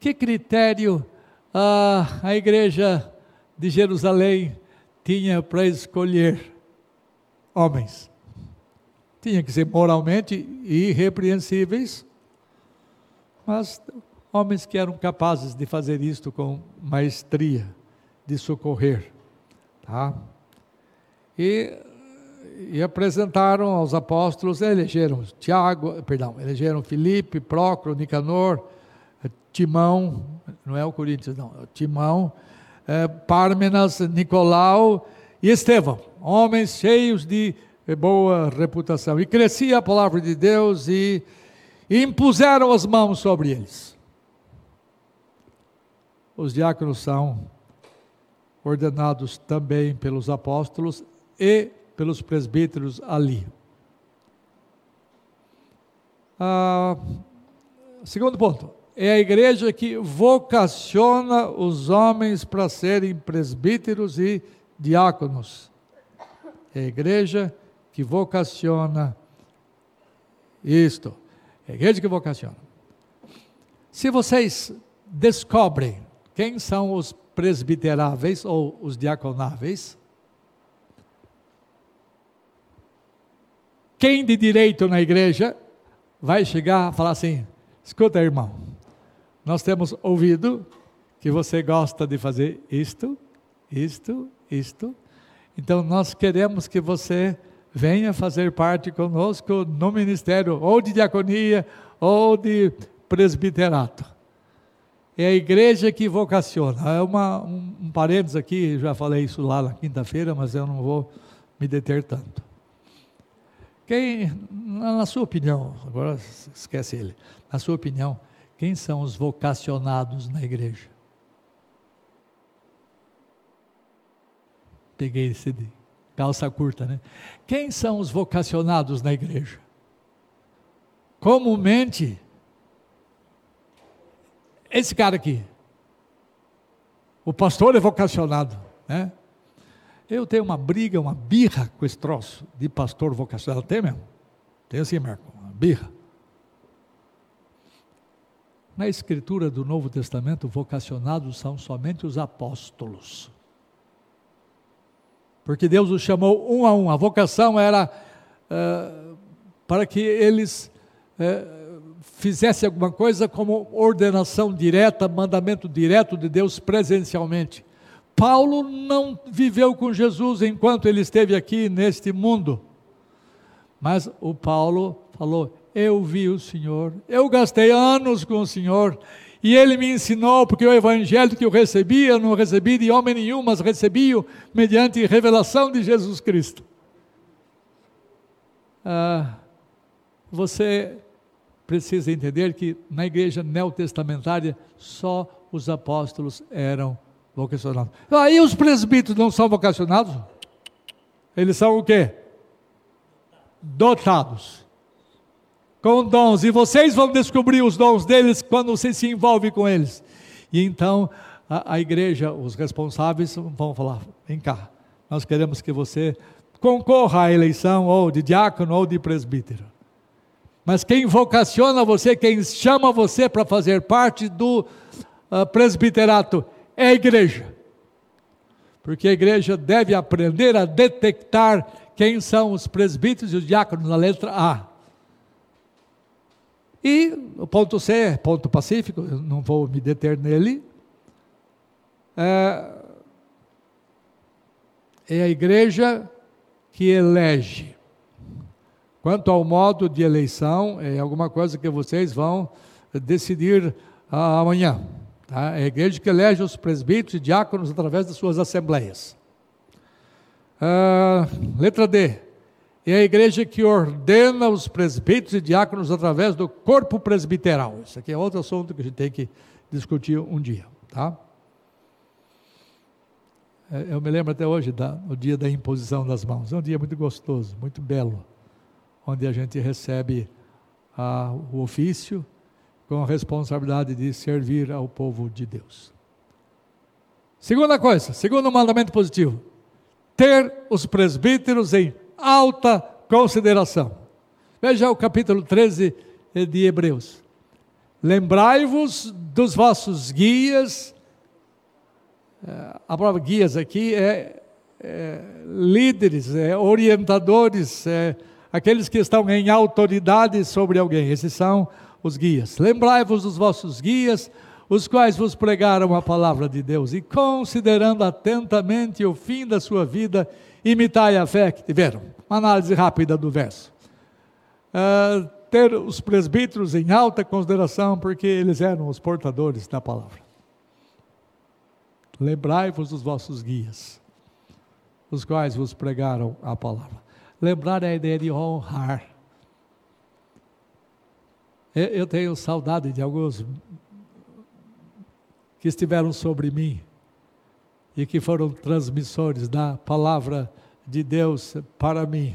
que critério ah, a igreja de Jerusalém tinha para escolher homens. Tinha que ser moralmente irrepreensíveis, mas homens que eram capazes de fazer isto com maestria, de socorrer. Tá? E, e apresentaram aos apóstolos, elegeram Tiago, perdão, elegeram Filipe, Prócoro, Nicanor, Timão, não é o Corinthians, não, é Timão, é, Pármenas, Nicolau e Estevão, homens cheios de boa reputação. E crescia a palavra de Deus e, e impuseram as mãos sobre eles. Os diáconos são ordenados também pelos apóstolos e pelos presbíteros ali. Ah, segundo ponto, é a igreja que vocaciona os homens para serem presbíteros e diáconos. É a igreja que vocaciona isto. É a igreja que vocaciona. Se vocês descobrem quem são os presbiteráveis ou os diaconáveis, quem de direito na igreja vai chegar a falar assim: escuta, irmão, nós temos ouvido que você gosta de fazer isto, isto, isto, então nós queremos que você venha fazer parte conosco no ministério ou de diaconia ou de presbiterato. É a igreja que vocaciona. É uma, um, um parênteses aqui, já falei isso lá na quinta-feira, mas eu não vou me deter tanto. Quem, na sua opinião, agora esquece ele, na sua opinião, quem são os vocacionados na igreja? Peguei esse de calça curta, né? Quem são os vocacionados na igreja? Comumente, esse cara aqui. O pastor é vocacionado, né? Eu tenho uma briga, uma birra com esse troço de pastor vocacional. Tem mesmo? Tem assim, Marco, uma birra. Na escritura do Novo Testamento, vocacionados são somente os apóstolos. Porque Deus os chamou um a um. A vocação era uh, para que eles uh, fizessem alguma coisa como ordenação direta, mandamento direto de Deus presencialmente. Paulo não viveu com Jesus enquanto ele esteve aqui neste mundo. Mas o Paulo falou: Eu vi o Senhor, eu gastei anos com o Senhor, e ele me ensinou, porque o evangelho que eu recebi, eu não recebi de homem nenhum, mas recebi-o mediante revelação de Jesus Cristo. Ah, você precisa entender que na igreja neotestamentária só os apóstolos eram vocacionados. Aí os presbíteros não são vocacionados? Eles são o quê? Dotados. Com dons. E vocês vão descobrir os dons deles quando você se envolve com eles. E então a, a igreja, os responsáveis vão falar: vem cá, nós queremos que você concorra à eleição ou de diácono ou de presbítero. Mas quem vocaciona você, quem chama você para fazer parte do uh, presbiterato, é a igreja. Porque a igreja deve aprender a detectar quem são os presbíteros e os diáconos na letra A. E o ponto C, ponto pacífico, não vou me deter nele, é, é a igreja que elege. Quanto ao modo de eleição, é alguma coisa que vocês vão decidir amanhã. Tá? É a igreja que elege os presbíteros e diáconos através das suas assembleias. Ah, letra D. É a igreja que ordena os presbíteros e diáconos através do corpo presbiteral. Isso aqui é outro assunto que a gente tem que discutir um dia. Tá? É, eu me lembro até hoje do dia da imposição das mãos. É um dia muito gostoso, muito belo, onde a gente recebe ah, o ofício com a responsabilidade de servir ao povo de Deus. Segunda coisa, segundo mandamento positivo, ter os presbíteros em alta consideração. Veja o capítulo 13 de Hebreus. Lembrai-vos dos vossos guias, é, a palavra guias aqui é, é líderes, é orientadores, é aqueles que estão em autoridade sobre alguém. Esses são os guias. Lembrai-vos dos vossos guias, os quais vos pregaram a palavra de Deus, e considerando atentamente o fim da sua vida, imitai a fé que tiveram. Uma análise rápida do verso. Uh, ter os presbíteros em alta consideração, porque eles eram os portadores da palavra. Lembrai-vos dos vossos guias, os quais vos pregaram a palavra. Lembrar é a ideia de honrar. Eu tenho saudade de alguns que estiveram sobre mim e que foram transmissores da palavra de Deus para mim.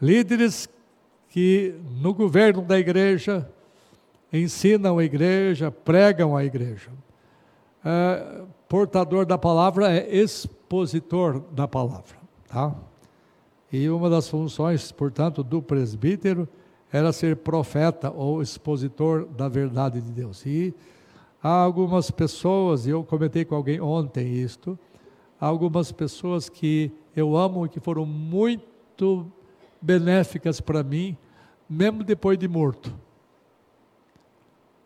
Líderes que no governo da igreja ensinam a igreja, pregam a igreja. É, portador da palavra é expositor da palavra, tá? E uma das funções, portanto, do presbítero era ser profeta ou expositor da verdade de Deus. E há algumas pessoas, e eu comentei com alguém ontem isto, há algumas pessoas que eu amo e que foram muito benéficas para mim, mesmo depois de morto.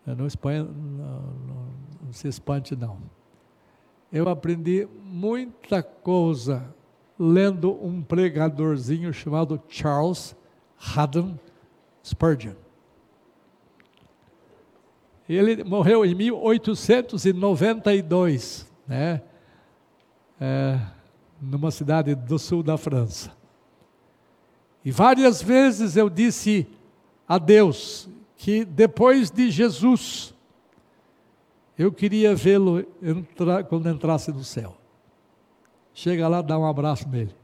Não, espanha, não, não, não se espante não. Eu aprendi muita coisa lendo um pregadorzinho chamado Charles Haddon Spurgeon. Ele morreu em 1892, né? É, numa cidade do sul da França. E várias vezes eu disse a Deus que depois de Jesus, eu queria vê-lo quando entrasse no céu. Chega lá, dá um abraço nele.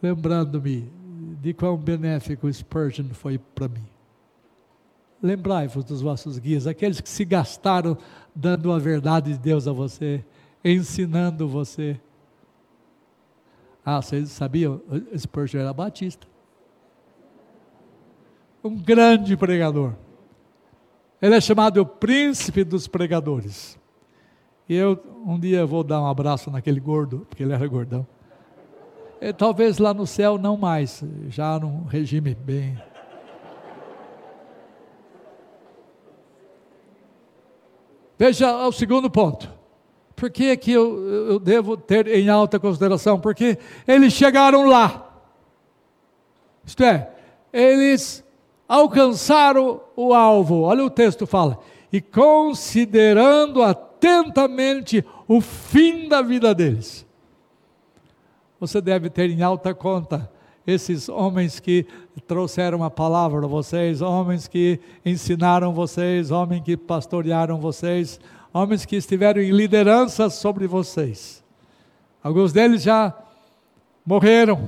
Lembrando-me de quão benéfico Spurgeon foi para mim. Lembrai-vos dos vossos guias, aqueles que se gastaram dando a verdade de Deus a você, ensinando você. Ah, vocês sabiam? Spurgeon era batista. Um grande pregador. Ele é chamado o príncipe dos pregadores. E eu um dia vou dar um abraço naquele gordo, porque ele era gordão. E, talvez lá no céu não mais, já num regime bem. Veja o segundo ponto. Por que, que eu, eu devo ter em alta consideração? Porque eles chegaram lá. Isto é, eles alcançaram o alvo. Olha o texto fala. E considerando atentamente o fim da vida deles. Você deve ter em alta conta esses homens que trouxeram a palavra a vocês, homens que ensinaram vocês, homens que pastorearam vocês, homens que estiveram em liderança sobre vocês. Alguns deles já morreram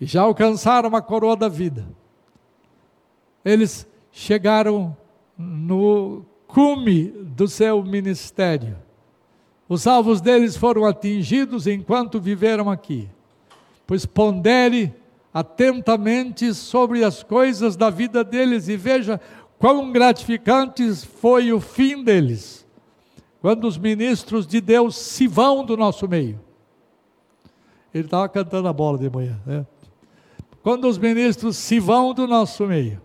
e já alcançaram a coroa da vida. Eles chegaram no cume do seu ministério. Os alvos deles foram atingidos enquanto viveram aqui. Pois pondere atentamente sobre as coisas da vida deles e veja quão gratificante foi o fim deles, quando os ministros de Deus se vão do nosso meio. Ele estava cantando a bola de manhã, né? Quando os ministros se vão do nosso meio,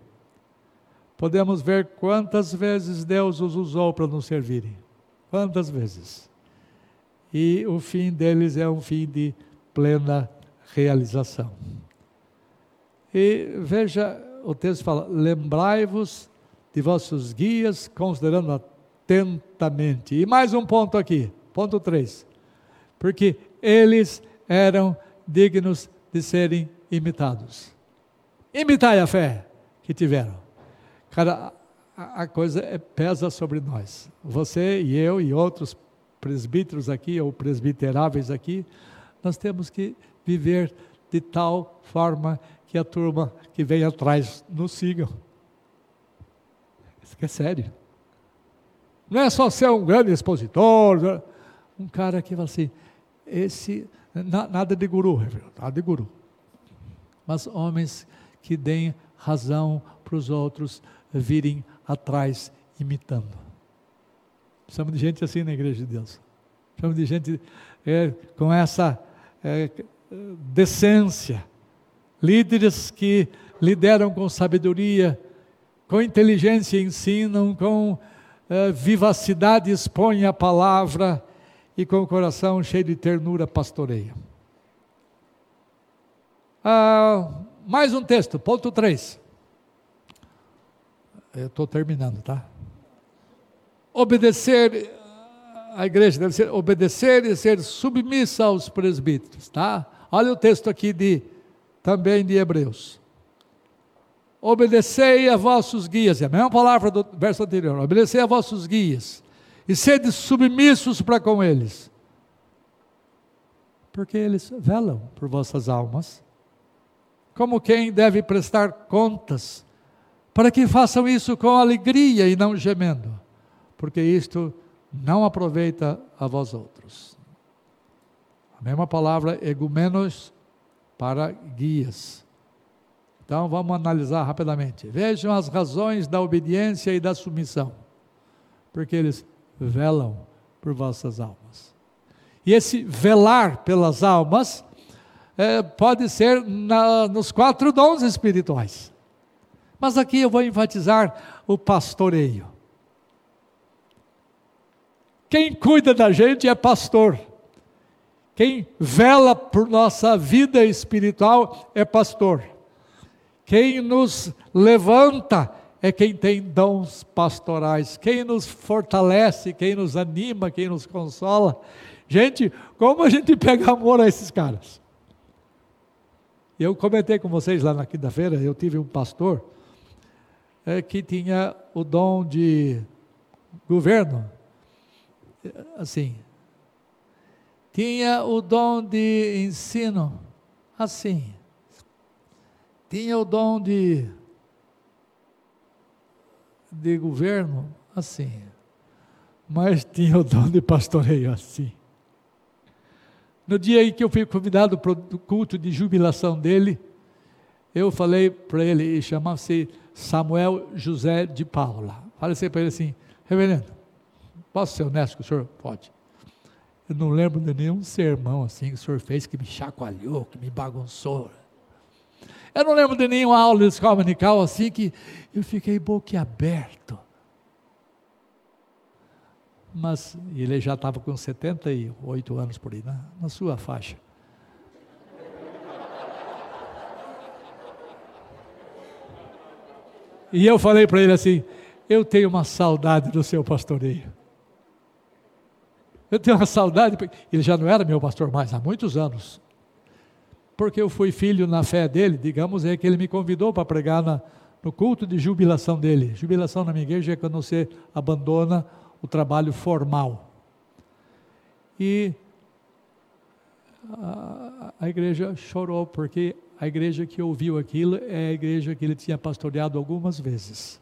podemos ver quantas vezes Deus os usou para nos servirem. Quantas vezes. E o fim deles é um fim de plena realização. E veja, o texto fala: lembrai-vos de vossos guias, considerando atentamente. E mais um ponto aqui, ponto 3. Porque eles eram dignos de serem imitados. Imitai a fé que tiveram. Cara, a, coisa é, pesa sobre nós. Você e eu e outros presbíteros aqui, ou presbiteráveis aqui, nós temos que viver de tal forma que a turma que vem atrás nos siga. Isso que é sério. Não é só ser um grande expositor, né? um cara que fala assim, esse, nada de guru, nada de guru. Mas homens que deem razão para os outros virem atrás imitando. Precisamos de gente assim na igreja de Deus. Precisamos de gente é, com essa é, decência, líderes que lideram com sabedoria, com inteligência ensinam, com uh, vivacidade expõem a palavra e com o coração cheio de ternura pastoreiam. Ah, mais um texto, ponto 3. Eu estou terminando, tá? Obedecer, a igreja deve ser obedecer e ser submissa aos presbíteros, tá? Olha o texto aqui de também de Hebreus. Obedecei a vossos guias, é a mesma palavra do verso anterior. Obedecei a vossos guias e sede submissos para com eles, porque eles velam por vossas almas, como quem deve prestar contas, para que façam isso com alegria e não gemendo, porque isto não aproveita a vós outros. A mesma palavra, egumenos, para guias. Então vamos analisar rapidamente. Vejam as razões da obediência e da submissão. Porque eles velam por vossas almas. E esse velar pelas almas é, pode ser na, nos quatro dons espirituais. Mas aqui eu vou enfatizar o pastoreio. Quem cuida da gente é pastor. Quem vela por nossa vida espiritual é pastor. Quem nos levanta é quem tem dons pastorais. Quem nos fortalece, quem nos anima, quem nos consola. Gente, como a gente pega amor a esses caras? Eu comentei com vocês lá na quinta-feira, eu tive um pastor é, que tinha o dom de governo, assim, tinha o dom de ensino, assim, tinha o dom de, de governo, assim, mas tinha o dom de pastoreio, assim. No dia em que eu fui convidado para o culto de jubilação dele, eu falei para ele, chamava-se Samuel José de Paula. Falei assim para ele assim, reverendo, posso ser honesto com o senhor? Pode. Eu não lembro de nenhum sermão assim que o senhor fez que me chacoalhou, que me bagunçou. Eu não lembro de nenhuma aula de escola dominical assim que eu fiquei boquiaberto. Mas ele já estava com 78 anos por aí, na, na sua faixa. E eu falei para ele assim: eu tenho uma saudade do seu pastoreio. Eu tenho uma saudade, ele já não era meu pastor mais há muitos anos. Porque eu fui filho na fé dele, digamos, é que ele me convidou para pregar na, no culto de jubilação dele. Jubilação na minha igreja é quando você abandona o trabalho formal. E a, a igreja chorou, porque a igreja que ouviu aquilo é a igreja que ele tinha pastoreado algumas vezes.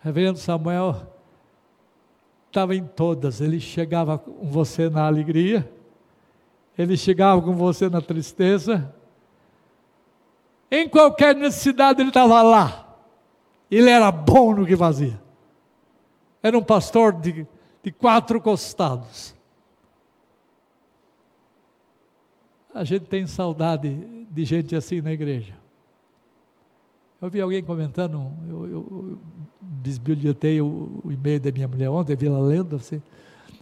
Reverendo Samuel estava em todas, ele chegava com você na alegria, ele chegava com você na tristeza, em qualquer necessidade ele estava lá, ele era bom no que fazia, era um pastor de, de quatro costados. A gente tem saudade de gente assim na igreja. Eu vi alguém comentando, eu, eu, eu o, o, e-mail da minha mulher ontem, vi ela lendo assim,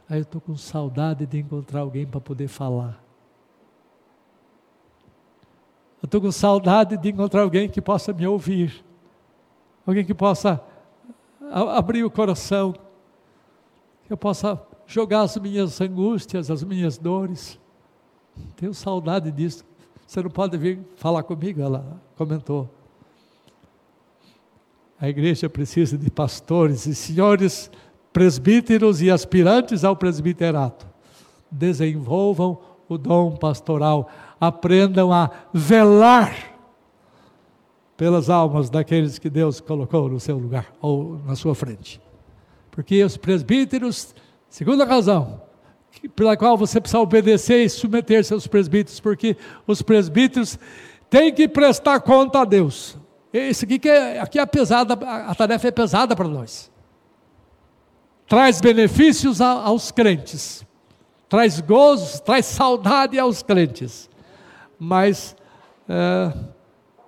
aí eu estou com saudade de encontrar alguém para poder falar. Eu estou com saudade de encontrar alguém que possa me ouvir, alguém que possa abrir o coração, que eu possa jogar as minhas angústias, as minhas dores. Tenho saudade disso. Você não pode vir falar comigo? Ela comentou. A igreja precisa de pastores e senhores presbíteros e aspirantes ao presbiterato. Desenvolvam o dom pastoral, aprendam a velar pelas almas daqueles que Deus colocou no seu lugar ou na sua frente. Porque os presbíteros, segunda razão, pela qual você precisa obedecer e submeter-se aos presbíteros, porque os presbíteros têm que prestar conta a Deus. Isso aqui, que é, aqui é pesada, a tarefa é pesada para nós. Traz benefícios a, aos crentes, traz gozos, traz saudade aos crentes, mas é,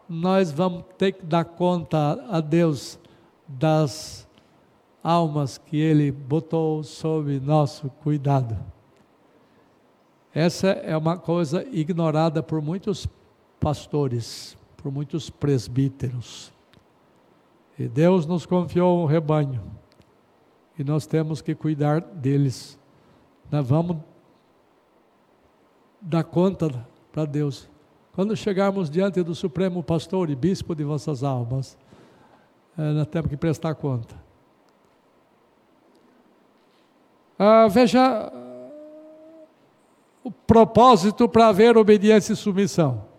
nós vamos ter que dar conta a Deus das almas que Ele botou sob nosso cuidado. Essa é uma coisa ignorada por muitos pastores, por muitos presbíteros. E Deus nos confiou um rebanho. E nós temos que cuidar deles. Nós vamos dar conta para Deus. Quando chegarmos diante do Supremo Pastor e Bispo de vossas almas, é, nós temos que prestar conta. Ah, veja o propósito para haver obediência e submissão.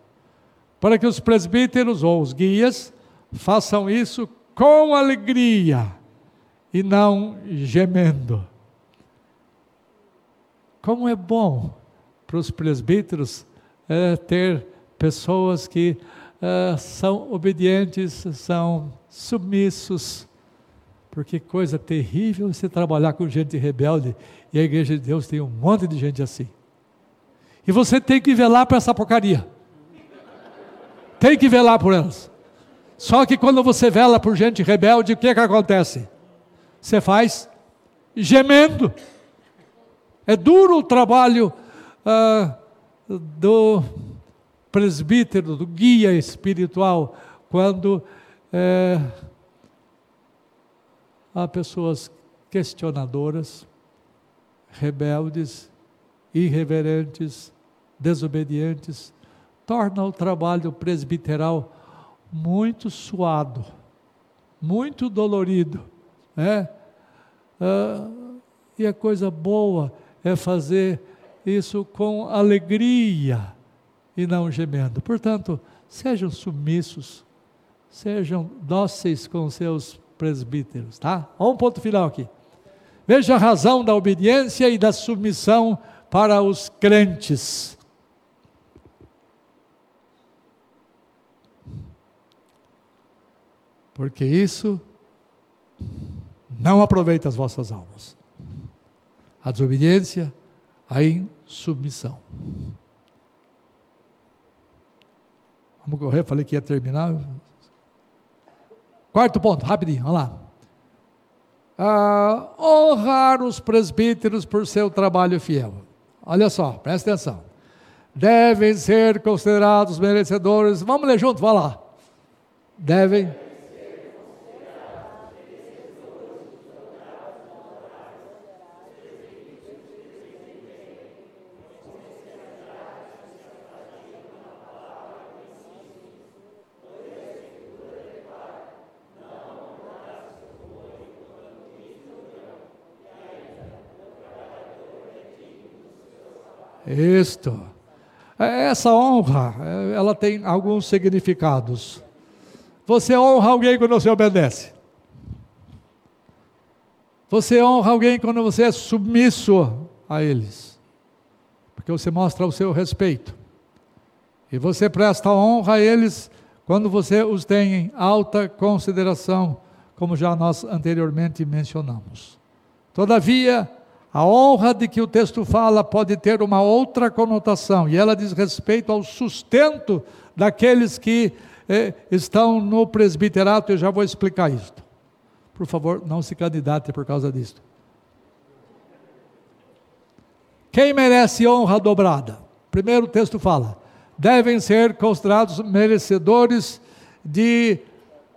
Para que os presbíteros ou os guias façam isso com alegria e não gemendo. Como é bom para os presbíteros é, ter pessoas que uh, são obedientes, são submissos. Porque coisa terrível você trabalhar com gente rebelde e a igreja de Deus tem um monte de gente assim. E você tem que velar para essa porcaria. Tem que velar por elas. Só que quando você vela por gente rebelde, o que, que acontece? Você faz gemendo. É duro o trabalho ah, do presbítero, do guia espiritual, quando é, há pessoas questionadoras, rebeldes, irreverentes, desobedientes, torna o trabalho presbiteral muito suado, muito dolorido, né? Ah, e a coisa boa é fazer isso com alegria e não gemendo. Portanto, sejam submissos, sejam dóceis com seus presbíteros, tá? Um ponto final aqui. Veja a razão da obediência e da submissão para os crentes. Porque isso não aproveita as vossas almas. A desobediência, a insubmissão. Vamos correr, falei que ia terminar. Quarto ponto, rapidinho, vamos lá. Ah, honrar os presbíteros por seu trabalho fiel. Olha só, presta atenção. Devem ser considerados merecedores. Vamos ler junto, vai lá. Devem Isto. É, essa honra, é, ela tem alguns significados. Você honra alguém quando você obedece. Você honra alguém quando você é submisso a eles. Porque você mostra o seu respeito. E você presta honra a eles quando você os tem em alta consideração, como já nós anteriormente mencionamos. Todavia, a honra de que o texto fala pode ter uma outra conotação, e ela diz respeito ao sustento daqueles que eh, estão no presbiterato, eu já vou explicar isto. Por favor, não se candidate por causa disto. Quem merece honra dobrada? Primeiro o texto fala: devem ser considerados merecedores de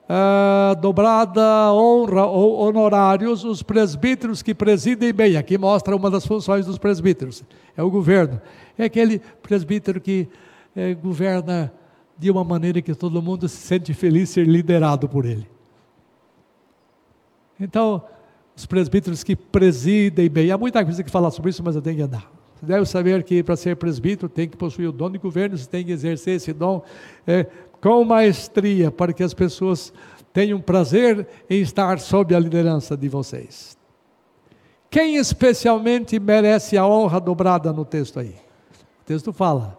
uh, dobrada honra ou honorários os presbíteros que presidem bem. Aqui mostra uma das funções dos presbíteros: é o governo. É aquele presbítero que é, governa de uma maneira que todo mundo se sente feliz ser liderado por ele. Então, os presbíteros que presidem bem, há muita coisa que falar sobre isso, mas eu tenho que andar. Você deve saber que para ser presbítero tem que possuir o dom de governo, você tem que exercer esse dom é, com maestria, para que as pessoas tenham prazer em estar sob a liderança de vocês. Quem especialmente merece a honra dobrada no texto aí? O texto fala: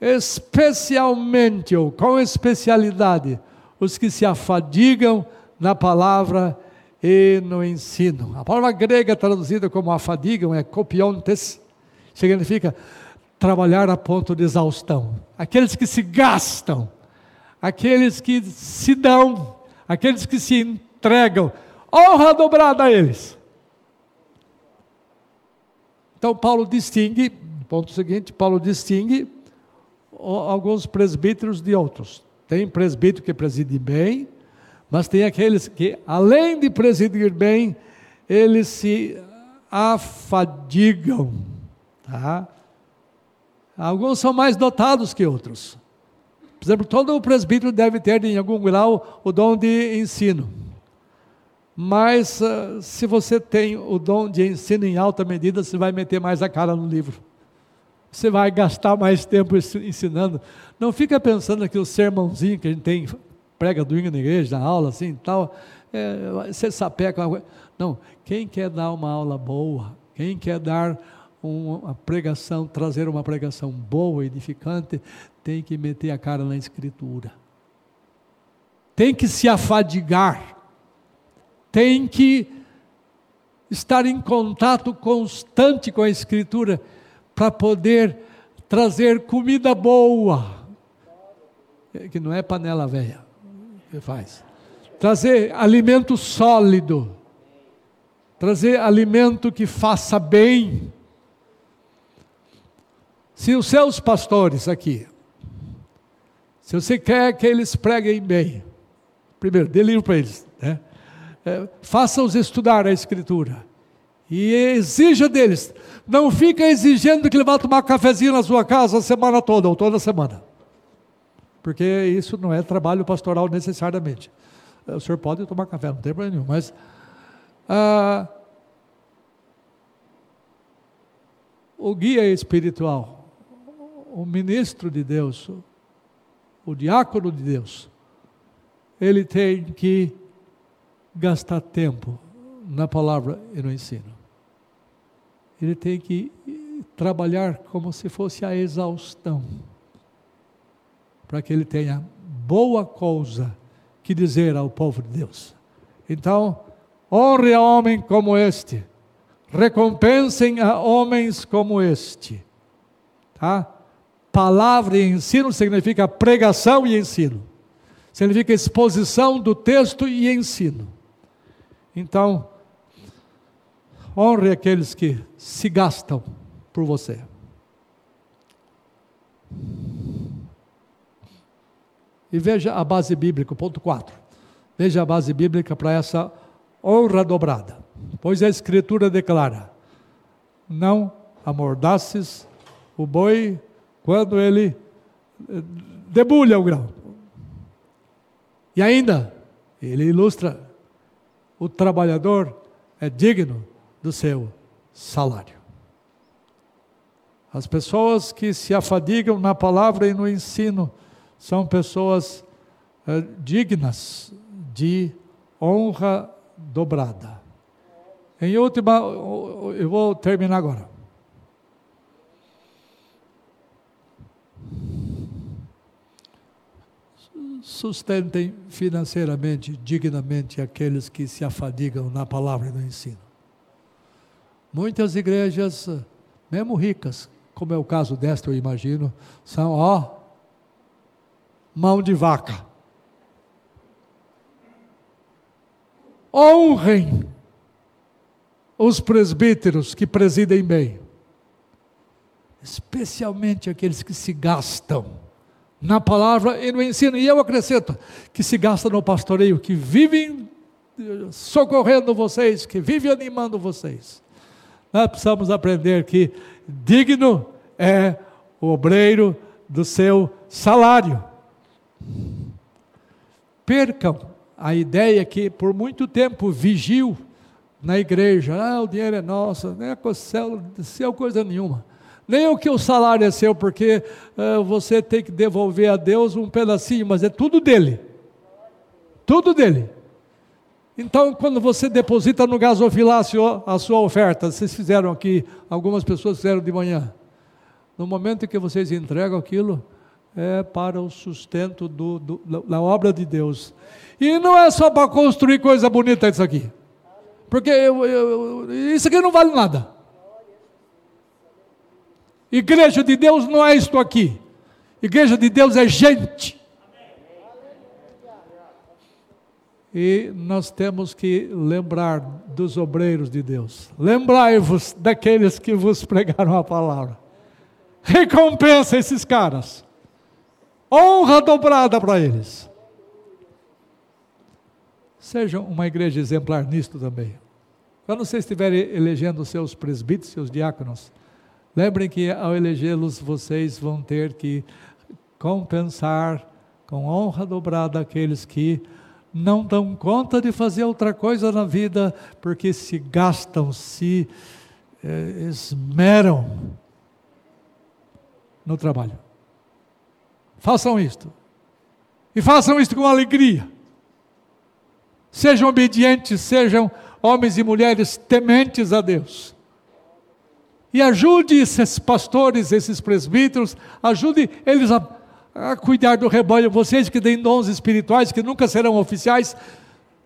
especialmente ou com especialidade, os que se afadigam na palavra e no ensino. A palavra grega traduzida como afadigam é copiontes, significa trabalhar a ponto de exaustão. Aqueles que se gastam aqueles que se dão, aqueles que se entregam, honra dobrada a eles. Então, Paulo distingue, ponto seguinte, Paulo distingue alguns presbíteros de outros. Tem presbítero que preside bem, mas tem aqueles que, além de presidir bem, eles se afadigam. Tá? Alguns são mais dotados que outros. Por exemplo, todo presbítero deve ter, em algum grau, o dom de ensino. Mas, uh, se você tem o dom de ensino em alta medida, você vai meter mais a cara no livro. Você vai gastar mais tempo ensinando. Não fica pensando que o sermãozinho que a gente tem, prega domingo na igreja, na aula, assim tal, é, você sapeca. Não, quem quer dar uma aula boa, quem quer dar uma pregação, trazer uma pregação boa, edificante, tem que meter a cara na Escritura. Tem que se afadigar. Tem que estar em contato constante com a Escritura para poder trazer comida boa, que não é panela velha que faz. Trazer alimento sólido, trazer alimento que faça bem. Se os seus pastores aqui, se você quer que eles preguem bem, primeiro, dê livro para eles, né? É, faça-os estudar a Escritura e exija deles. Não fica exigindo que ele vá tomar cafezinho na sua casa a semana toda ou toda semana. Porque isso não é trabalho pastoral necessariamente. O senhor pode tomar café, não tem problema nenhum, mas ah, o guia espiritual, o ministro de Deus, o diácono de Deus, ele tem que gastar tempo na palavra e no ensino. Ele tem que trabalhar como se fosse a exaustão, para que ele tenha boa coisa que dizer ao povo de Deus. Então, honre a homem como este, recompensem a homens como este, tá? Palavra e ensino significa pregação e ensino, significa exposição do texto e ensino. Então, honre aqueles que se gastam por você. E veja a base bíblica, ponto 4. Veja a base bíblica para essa honra dobrada. Pois a Escritura declara: Não amordaces o boi quando ele eh, debulha o grão. E ainda, ele ilustra: o trabalhador é digno do seu salário. As pessoas que se afadigam na palavra e no ensino são pessoas é, dignas de honra dobrada. Em última, eu vou terminar agora. Sustentem financeiramente, dignamente aqueles que se afadigam na palavra e no ensino. Muitas igrejas, mesmo ricas, como é o caso desta, eu imagino, são, ó, mão de vaca. Honrem os presbíteros que presidem bem, especialmente aqueles que se gastam na palavra e no ensino. E eu acrescento que se gastam no pastoreio, que vivem socorrendo vocês, que vivem animando vocês. Nós precisamos aprender que digno é o obreiro do seu salário. Percam a ideia que por muito tempo vigiu na igreja, ah, o dinheiro é nosso, nem é coisa nenhuma. Nem o que o salário é seu, porque uh, você tem que devolver a Deus um pedacinho, mas é tudo dele. Tudo dele. Então, quando você deposita no gasofilácio a sua oferta, vocês fizeram aqui, algumas pessoas fizeram de manhã. No momento em que vocês entregam aquilo, é para o sustento do, do, da obra de Deus. E não é só para construir coisa bonita isso aqui. Porque eu, eu, isso aqui não vale nada. Igreja de Deus não é isto aqui. Igreja de Deus é gente. E nós temos que lembrar dos obreiros de Deus. Lembrai-vos daqueles que vos pregaram a palavra. Recompensa esses caras. Honra dobrada para eles. Sejam uma igreja exemplar nisto também. Quando vocês estiverem elegendo seus presbíteros, seus diáconos, lembrem que ao elegê-los vocês vão ter que compensar com honra dobrada aqueles que não dão conta de fazer outra coisa na vida, porque se gastam, se eh, esmeram no trabalho. Façam isto. E façam isto com alegria. Sejam obedientes, sejam homens e mulheres tementes a Deus. E ajude esses pastores, esses presbíteros, ajude eles a, a cuidar do rebanho. Vocês que têm dons espirituais, que nunca serão oficiais,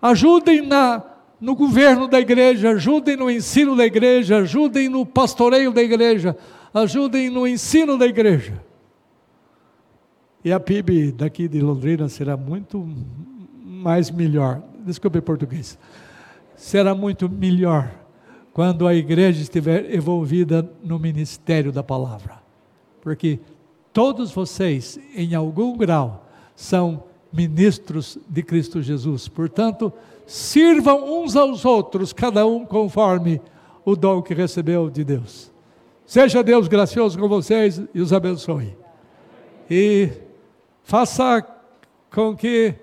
ajudem na, no governo da igreja, ajudem no ensino da igreja, ajudem no pastoreio da igreja, ajudem no ensino da igreja. E a PIB daqui de Londrina será muito mais melhor. Desculpe português. Será muito melhor quando a igreja estiver envolvida no ministério da palavra. Porque todos vocês, em algum grau, são ministros de Cristo Jesus. Portanto, sirvam uns aos outros, cada um conforme o dom que recebeu de Deus. Seja Deus gracioso com vocês e os abençoe. E faça com que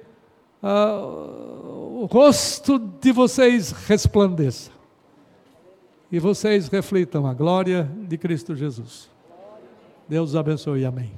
uh, o rosto de vocês resplandeça. E vocês reflitam a glória de Cristo Jesus. Deus abençoe. Amém.